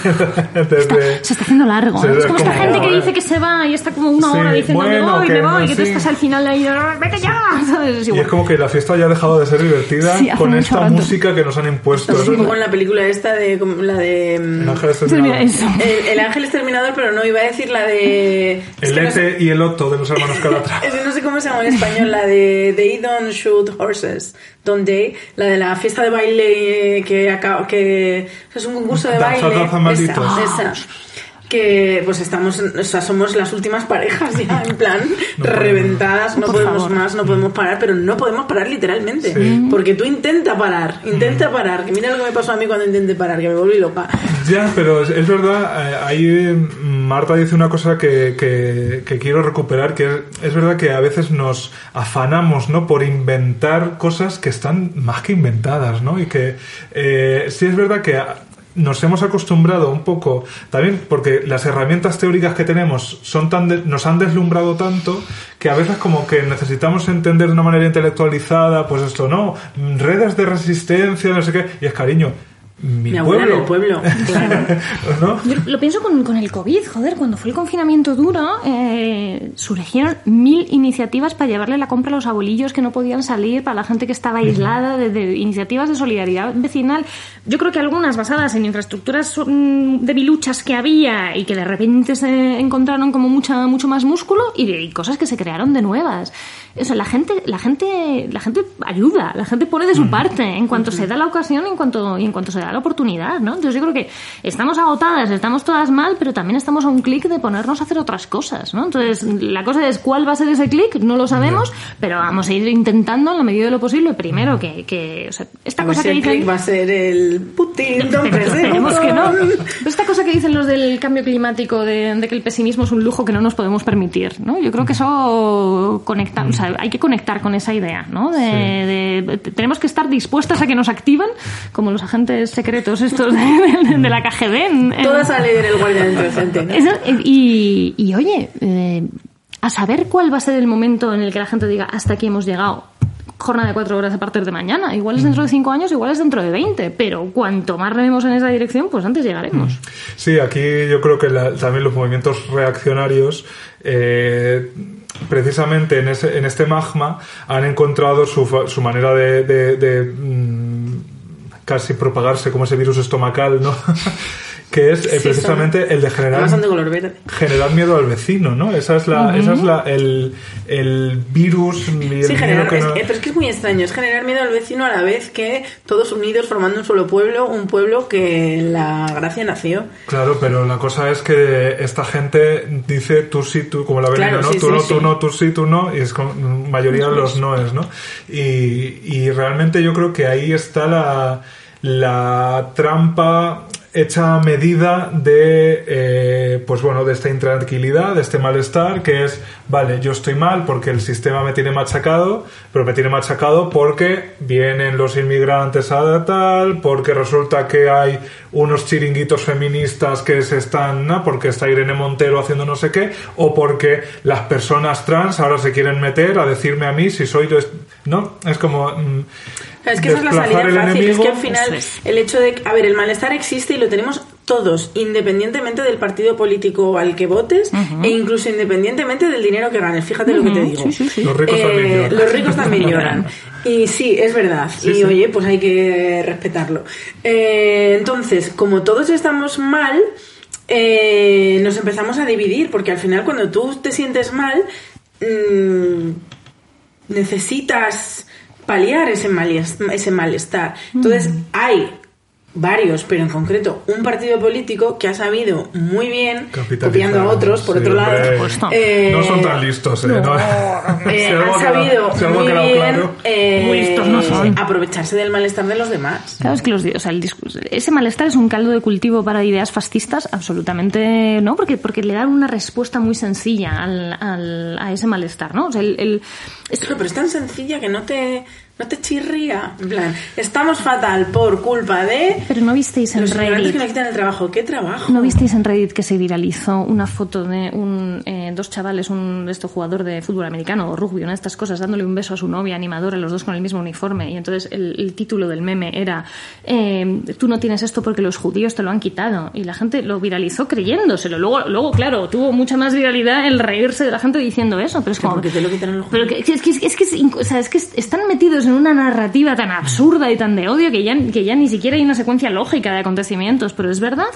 Desde... Se está haciendo largo. Se ¿eh? Es como esta como, gente que dice que se va y está como una Sí, hora diciendo me bueno, voy, que me voy, no, que tú sí. estás al final ahí, vete ya. ¿sabes? Es Y igual. es como que la fiesta ya ha dejado de ser divertida Sí, con esta rato. música que nos han impuesto. ¿no? como en la película esta de la de El mm, ángel Sí, exterminador. el, el ángel exterminador, pero no iba a decir la de es El que no sé- Ete y el Otto de los hermanos Calatrava. es que no sé cómo se llama en español, la de They Don't Shoot Horses, donde la de la fiesta de baile que acaba, que es un concurso de Danza, baile, danza, malditos. esa, esa. Que pues estamos, o sea, somos las últimas parejas ya en plan reventadas, no Por podemos favor. más, no podemos parar, pero no podemos parar literalmente, Sí. porque tú intenta parar, intenta parar, que mira lo que me pasó a mí cuando intenté parar, que me volví loca. Ya, pero es, es verdad, eh, ahí Marta dice una cosa que, que, que quiero recuperar, que es, es verdad que a veces nos afanamos, ¿no? Por inventar cosas que están más que inventadas, ¿no? Y que eh, sí es verdad que nos hemos acostumbrado un poco, también porque las herramientas teóricas que tenemos son tan de- nos han deslumbrado tanto que a veces como que necesitamos entender de una manera intelectualizada, pues esto, no, redes de resistencia, no sé qué, y es cariño. Mi, Mi abuela pueblo. del pueblo, claro. ¿No? Yo lo pienso con, con el COVID, joder, cuando fue el confinamiento duro, eh, surgieron mil iniciativas para llevarle la compra a los abuelillos que no podían salir, para la gente que estaba aislada, de, de iniciativas de solidaridad vecinal. Yo creo que algunas basadas en infraestructuras mm, debiluchas que había y que de repente se encontraron como mucha, mucho más músculo y, de, y cosas que se crearon de nuevas. O sea, la gente, la gente, la gente ayuda, la gente pone de su parte en cuanto se da la ocasión y en cuanto, y en cuanto se da la oportunidad, ¿no? Entonces yo creo que estamos agotadas, estamos todas mal, pero también estamos a un clic de ponernos a hacer otras cosas, ¿no? Entonces la cosa es cuál va a ser ese clic, no lo sabemos, pero vamos a ir intentando en la medida de lo posible, primero que, que o sea, esta A cosa que el dicen... click va a ser el Putin, don esperemos que no. Esta cosa que dicen los del cambio climático, de, de que el pesimismo es un lujo que no nos podemos permitir, ¿no? Yo creo que eso conecta, o sea, hay que conectar con esa idea, ¿no? De, de- tenemos que estar dispuestas a que nos activan, como los agentes secretos estos de, de- de la KGB. en- en- Todas a leer el guardián inteligente. ¿no? eso, y, y, oye, eh, a saber cuál va a ser el momento en el que la gente diga hasta aquí hemos llegado. Jornada de cuatro horas a partir de mañana. Igual es dentro de cinco años, igual es dentro de veinte. Pero cuanto más rememos en esa dirección, pues antes llegaremos. Sí, aquí yo creo que la- también los movimientos reaccionarios, eh, precisamente en, ese, en este magma, han encontrado su, fa- su manera de, de- de, mm, casi propagarse como ese virus estomacal, ¿no? que es eh, Sí, precisamente el de generar Además son de color verde. generar miedo al vecino, ¿no? Esa es la, esa es la, el, el virus el Sí, generar, que es- no- pero es que es muy extraño, es generar miedo al vecino a la vez que todos unidos formando un solo pueblo, un pueblo que la gracia nació. Claro, pero la cosa es que esta gente dice tú sí, tú, como la Claro, ¿no? sí, tú sí, no, tú no, tú sí, tú no, y es con mayoría de los noes, ¿no? Y, y realmente yo creo que ahí está la, la trampa hecha medida de, eh, pues bueno, de esta intranquilidad, de este malestar, que es, vale, yo estoy mal porque el sistema me tiene machacado, pero me tiene machacado porque vienen los inmigrantes a tal, porque resulta que hay unos chiringuitos feministas que se están, ¿no? porque está Irene Montero haciendo no sé qué, o porque las personas trans ahora se quieren meter a decirme a mí si soy yo, ¿no? Es como... mm, Es que esa es la salida fácil, enemigo. es que al final es. el hecho de que, a ver, el malestar existe y lo tenemos todos, independientemente del partido político al que votes e incluso independientemente del dinero que ganes. Fíjate lo que te digo. Sí, sí, sí. Los ricos también Eh, lloran. los ricos también lloran. Y sí, es verdad. y sí. oye, pues hay que respetarlo. Eh, entonces, como todos estamos mal, eh, nos empezamos a dividir, porque al final cuando tú te sientes mal, mm, necesitas paliar ese, malestar. Entonces, hay varios, pero en concreto un partido político que ha sabido muy bien, Capitalizar, copiando a otros, por sí, otro lado, eh, no son tan listos, ¿eh? ¿no? eh, han quedado- sabido muy bien claro. eh, Muy listos no son. aprovecharse del malestar de los demás. Claro, es que los, o sea, el discurso- ese malestar es un caldo de cultivo para ideas fascistas, absolutamente no, porque, porque le dan una respuesta muy sencilla al, al- a ese malestar, ¿no? O sea, el, el- es- Claro, pero es tan sencilla que no te, no te chirría. En plan, estamos fatal por culpa de pero no visteis en los Reddit. que nos quitan el trabajo. ¿Qué trabajo? ¿No visteis en Reddit que se viralizó una foto de un, eh, dos chavales, un de estos jugador de fútbol americano o rugby, una de estas cosas, dándole un beso a su novia animadora, los dos con el mismo uniforme? Y entonces el, el título del meme era eh, Tú no tienes esto porque los judíos te lo han quitado. Y la gente lo viralizó creyéndoselo. Luego, luego claro, tuvo mucha más viralidad el reírse de la gente diciendo eso. Pero es como. porque te lo quitaron los Pero que, es, que, es, que, es, que o sea, es que están metidos en una narrativa tan absurda y tan de odio que ya, que ya ni siquiera hay una secuencia lógica de acontecimientos. Pero es verdad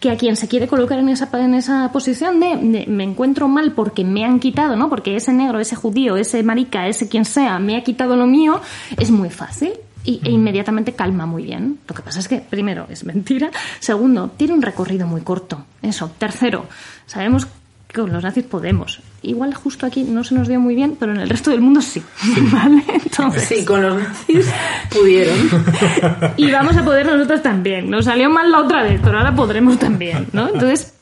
que a quien se quiere colocar en esa, en esa posición de, de me encuentro mal porque me han quitado, ¿no? Porque ese negro, ese judío, ese marica, ese quien sea, me ha quitado lo mío, es muy fácil. Y, e inmediatamente calma muy bien. Lo que pasa es que, primero, es mentira. Segundo, tiene un recorrido muy corto. Eso. Tercero, sabemos con los nazis podemos. Igual justo aquí no se nos dio muy bien, pero en el resto del mundo sí. ¿Vale? Entonces, Sí, con los nazis pudieron. y vamos a poder nosotros también. Nos salió mal la otra vez, pero ahora podremos también, ¿no? Entonces,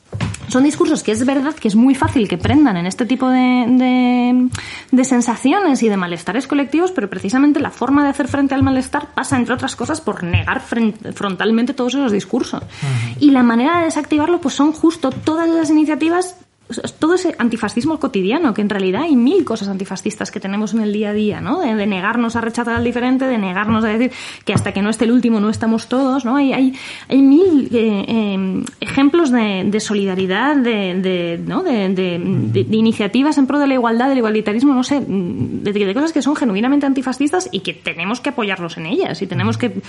son discursos que es verdad que es muy fácil que prendan en este tipo de, de, de sensaciones y de malestares colectivos, pero precisamente la forma de hacer frente al malestar pasa, entre otras cosas, por negar frontalmente todos esos discursos. Y la manera de desactivarlo, pues son justo todas esas iniciativas todo ese antifascismo cotidiano, que en realidad hay mil cosas antifascistas que tenemos en el día a día, ¿no? De, negarnos a rechazar al diferente, de negarnos a decir que hasta que no esté el último no estamos todos, ¿no? Hay, hay, hay mil eh, eh, ejemplos de, solidaridad, de, ¿no? de, iniciativas en pro de la igualdad, del igualitarismo, no sé, de, de cosas que son genuinamente antifascistas y que tenemos que apoyarlos en ellas y tenemos que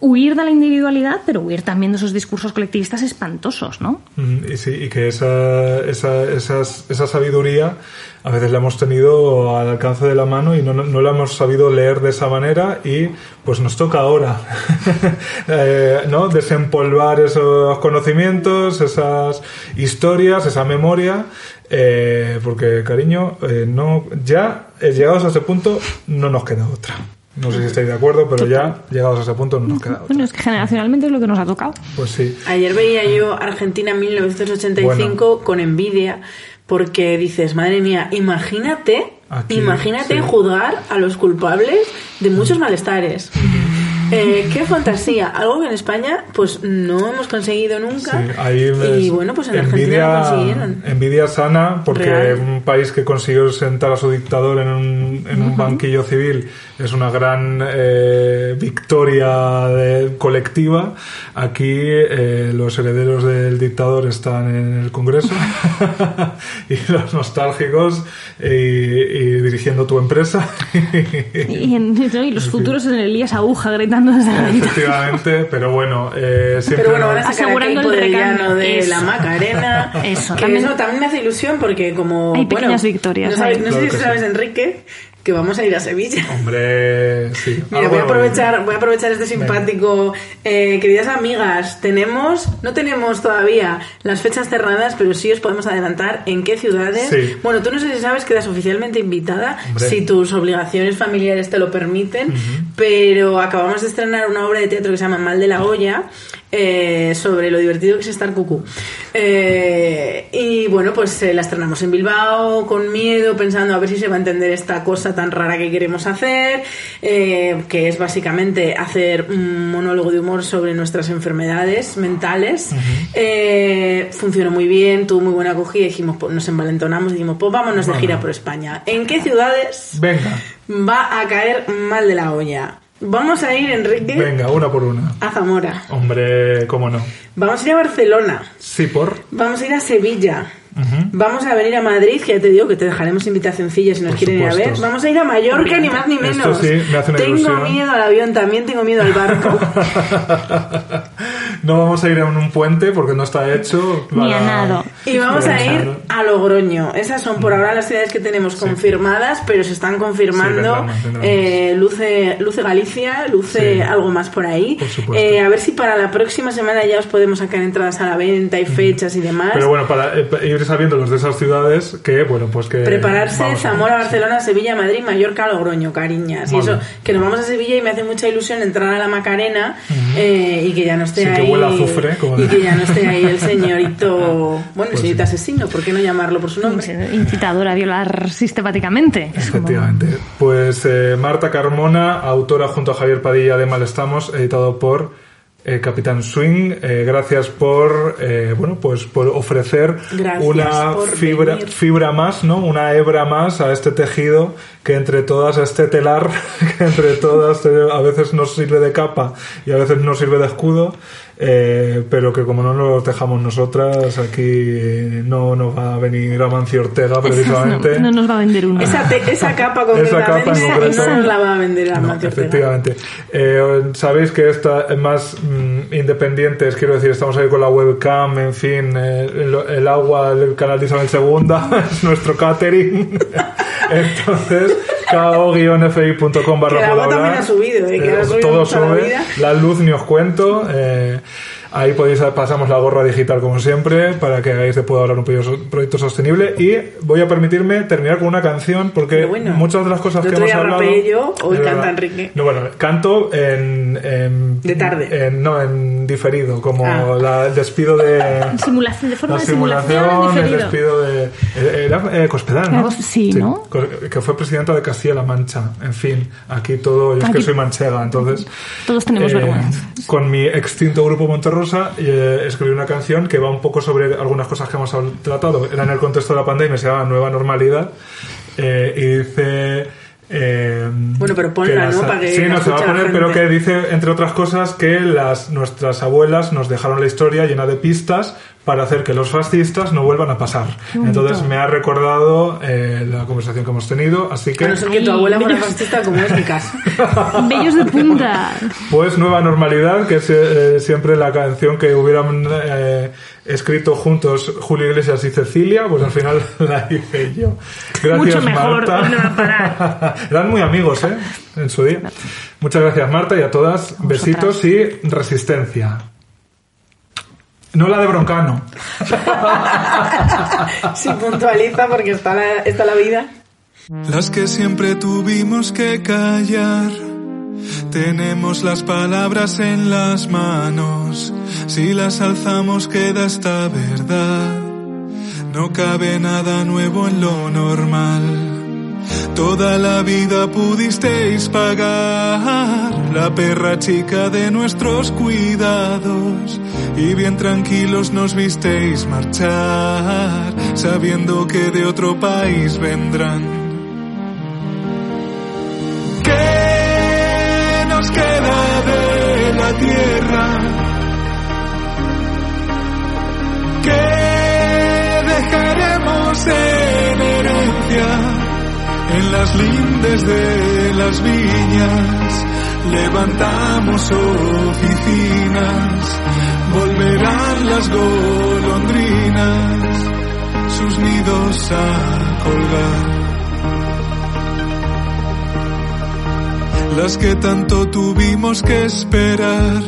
huir de la individualidad, pero huir también de esos discursos colectivistas espantosos, ¿no? Mm, Y sí, y que esa, esas- esa sabiduría a veces la hemos tenido al alcance de la mano y no, no, no la hemos sabido leer de esa manera y pues nos toca ahora eh, ¿no? desempolvar esos conocimientos, esas historias, esa memoria, eh, porque cariño, eh, no, ya llegados a ese punto no nos queda otra. No sé si estáis de acuerdo, pero ya llegados a ese punto no nos queda otra. Bueno, es que generacionalmente es lo que nos ha tocado. Pues sí. Ayer veía yo Argentina 1985 con envidia porque dices, madre mía, imagínate, Aquí, imagínate sí. juzgar a los culpables de muchos malestares. Eh, qué fantasía, algo que en España pues no hemos conseguido nunca. Sí, ahí y bueno, pues en Argentina lo consiguieron. envidia sana porque Real. un país que consiguió sentar a su dictador en un, en un banquillo civil es una gran eh, victoria de- colectiva. Aquí eh, los herederos del dictador están en el Congreso y los nostálgicos y, y dirigiendo tu empresa. Y, en- y los futuros en Elías Aguja gritando la. Efectivamente, pero bueno, eh, siempre... Pero bueno, van a nos- sacar Asegurando el llano de Eso. la Macarena. Eso, que también- eso también me hace ilusión porque como... Hay bueno, pequeñas victorias No, sabes- no Claro sé si sí. sabes, Enrique, que vamos a ir a Sevilla. Hombre, sí. Mira, voy a aprovechar, voy a aprovechar este simpático. Eh, queridas amigas, tenemos, no tenemos todavía las fechas cerradas, pero sí os podemos adelantar en qué ciudades. Sí. Bueno, tú no sé si sabes, quedas oficialmente invitada, Hombre. si tus obligaciones familiares te lo permiten, pero acabamos de estrenar una obra de teatro que se llama Mal de la Olla. Eh, sobre lo divertido que es estar cucú. Eh, y bueno, pues eh, la estrenamos en Bilbao con miedo, pensando a ver si se va a entender esta cosa tan rara que queremos hacer, eh, que es básicamente hacer un monólogo de humor sobre nuestras enfermedades mentales. Funcionó muy bien, tuvo muy buena acogida, dijimos, pues, nos envalentonamos y dijimos, pues vámonos de gira por España. ¿En qué ciudades Venga, va a caer mal de la olla? Vamos a ir, Enrique, venga, una por una. a Zamora. Hombre, cómo no. Vamos a ir a Barcelona. Sí, por... Vamos a ir a Sevilla. Vamos a venir a Madrid, que ya te digo que te dejaremos invitacioncillas si nos Por quieren ir a ver. Vamos a ir a Mallorca, ni más ni Esto menos. sí, me hace una tengo ilusión. miedo al avión, también tengo miedo al barco. no vamos a ir en un puente porque no está hecho. Ni a nado. y vamos a ir a Logroño. Esas son por ahora las ciudades que tenemos confirmadas, pero se están confirmando. Eh, luce, luce Galicia, luce Sí. algo más por ahí. Por supuesto. Eh, a ver si para la próxima semana ya os podemos sacar entradas a la venta y fechas y demás. Pero bueno, para eh, ir sabiendo los de esas ciudades, que bueno, pues que. Prepararse Zamora, Barcelona, Sevilla, Madrid, Mallorca, Logroño, cariñas. Y eso, que nos vamos a Sevilla y me hace mucha ilusión entrar a la Macarena eh, y que ya no esté Sí, que ahí. huela a azufre, como y de- que ya no esté ahí el señorito. Bueno, Pues el señorito asesino, ¿por qué no llamarlo por su nombre? Incitadora a violar sistemáticamente. Como- Efectivamente. Pues eh, Marta Carmona, autora junto a Javier Padilla de Mal Estamos, editado por eh, Capitán Swing. Eh, gracias por eh, bueno pues por ofrecer Gracias una por fibra venir. fibra más, ¿no? Una hebra más a este tejido que entre todas, a este telar, que entre todas a veces nos sirve de capa y a veces nos sirve de escudo. Eh, pero que como no nos dejamos nosotras, aquí no nos va a venir Amancio Ortega precisamente. No, no nos va a vender uno. Esa, te- esa capa Esa capa en concretamente concreto. no nos la va a vender a No, Mancio Ortega. efectivamente. Eh, Sabéis que esta más mm, independientes, quiero decir, estamos ahí con la webcam, en fin, eh, el, el agua, el canal de Isabel II, es nuestro catering. Entonces, ko-fi.com barra eh, subido todo sube. La luz ni os cuento. eh, Ahí podéis pasamos la gorra digital como siempre para que hagáis de Puedo hablar un proyecto sostenible y voy a permitirme terminar con una canción porque bueno, muchas de las cosas que hemos hablado yo, hoy canta verdad. Enrique. No, bueno, canto en, en- De tarde. en- no, en diferido, como Ah. la- el despido de Simulación, de forma la de simulación, simulación, el despido de era eh, Cospedal, ¿no? Algo- sí, ¿no? que fue presidenta de Castilla-La Mancha. En fin, aquí todo, yo es que soy manchega, entonces Todos tenemos vergüenza. Con mi extinto grupo Monterrosa eh, escribí una canción que va un poco sobre algunas cosas que hemos tratado. Era en el contexto de la pandemia, se llama Nueva Normalidad. eh, y dice. eh, Bueno, pero ponla, las- ¿no? Para que sí, no se va a poner, pero que dice, entre otras cosas, que las nuestras abuelas nos dejaron la historia llena de pistas para hacer que los fascistas no vuelvan a pasar. Entonces me ha recordado eh, la conversación que hemos tenido, así que A no ser que tu abuela fuera fascista como es mi caso. Bellos de punta. pues Nueva Normalidad, que es eh, siempre la canción que hubieran eh, escrito juntos Julio Iglesias y Cecilia, pues al final la hice yo. Gracias, Mucho mejor, Marta. ¿dónde va a parar? Eran muy amigos, ¿eh? En su día. Muchas gracias, Marta, y a todas, besitos y resistencia. No la de Broncano. Si puntualiza porque está la, está la vida. Las que siempre tuvimos que callar. Tenemos las palabras en las manos. Si las alzamos queda esta verdad. No cabe nada nuevo en lo normal. Toda la vida pudisteis pagar la perra chica de nuestros cuidados y bien tranquilos nos visteis marchar sabiendo que de otro país vendrán. ¿Qué nos queda de la tierra? ¿Qué dejaremos en herencia? En las lindes de las viñas, levantamos oficinas, volverán las golondrinas sus nidos a colgar. Las que tanto tuvimos que esperar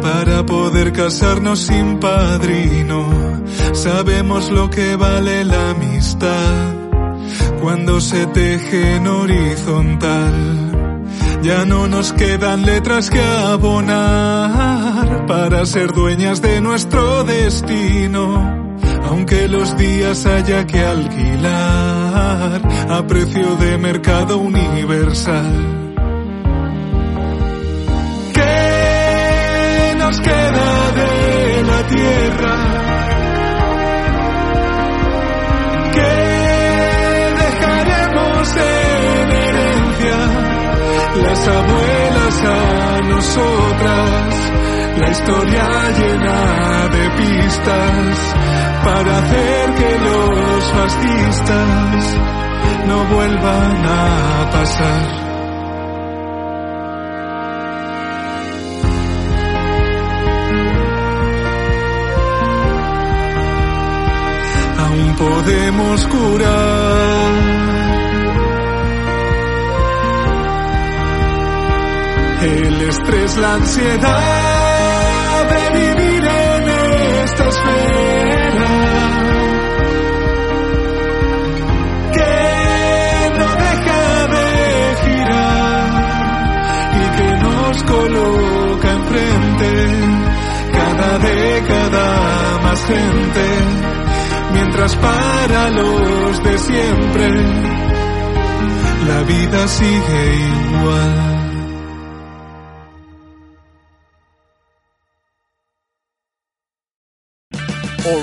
para poder casarnos sin padrino. Sabemos lo que vale la amistad cuando se teje en horizontal. Ya no nos quedan letras que abonar para ser dueñas de nuestro destino. Aunque los días haya que alquilar a precio de mercado universal. nos queda de la tierra? Las abuelas a nosotras, la historia llena de pistas para hacer que los fascistas no vuelvan a pasar. podemos curar. El estrés, la ansiedad de vivir en esta esfera. Que no deja de girar y que nos coloca enfrente cada década más gente mientras para los de siempre la vida sigue igual.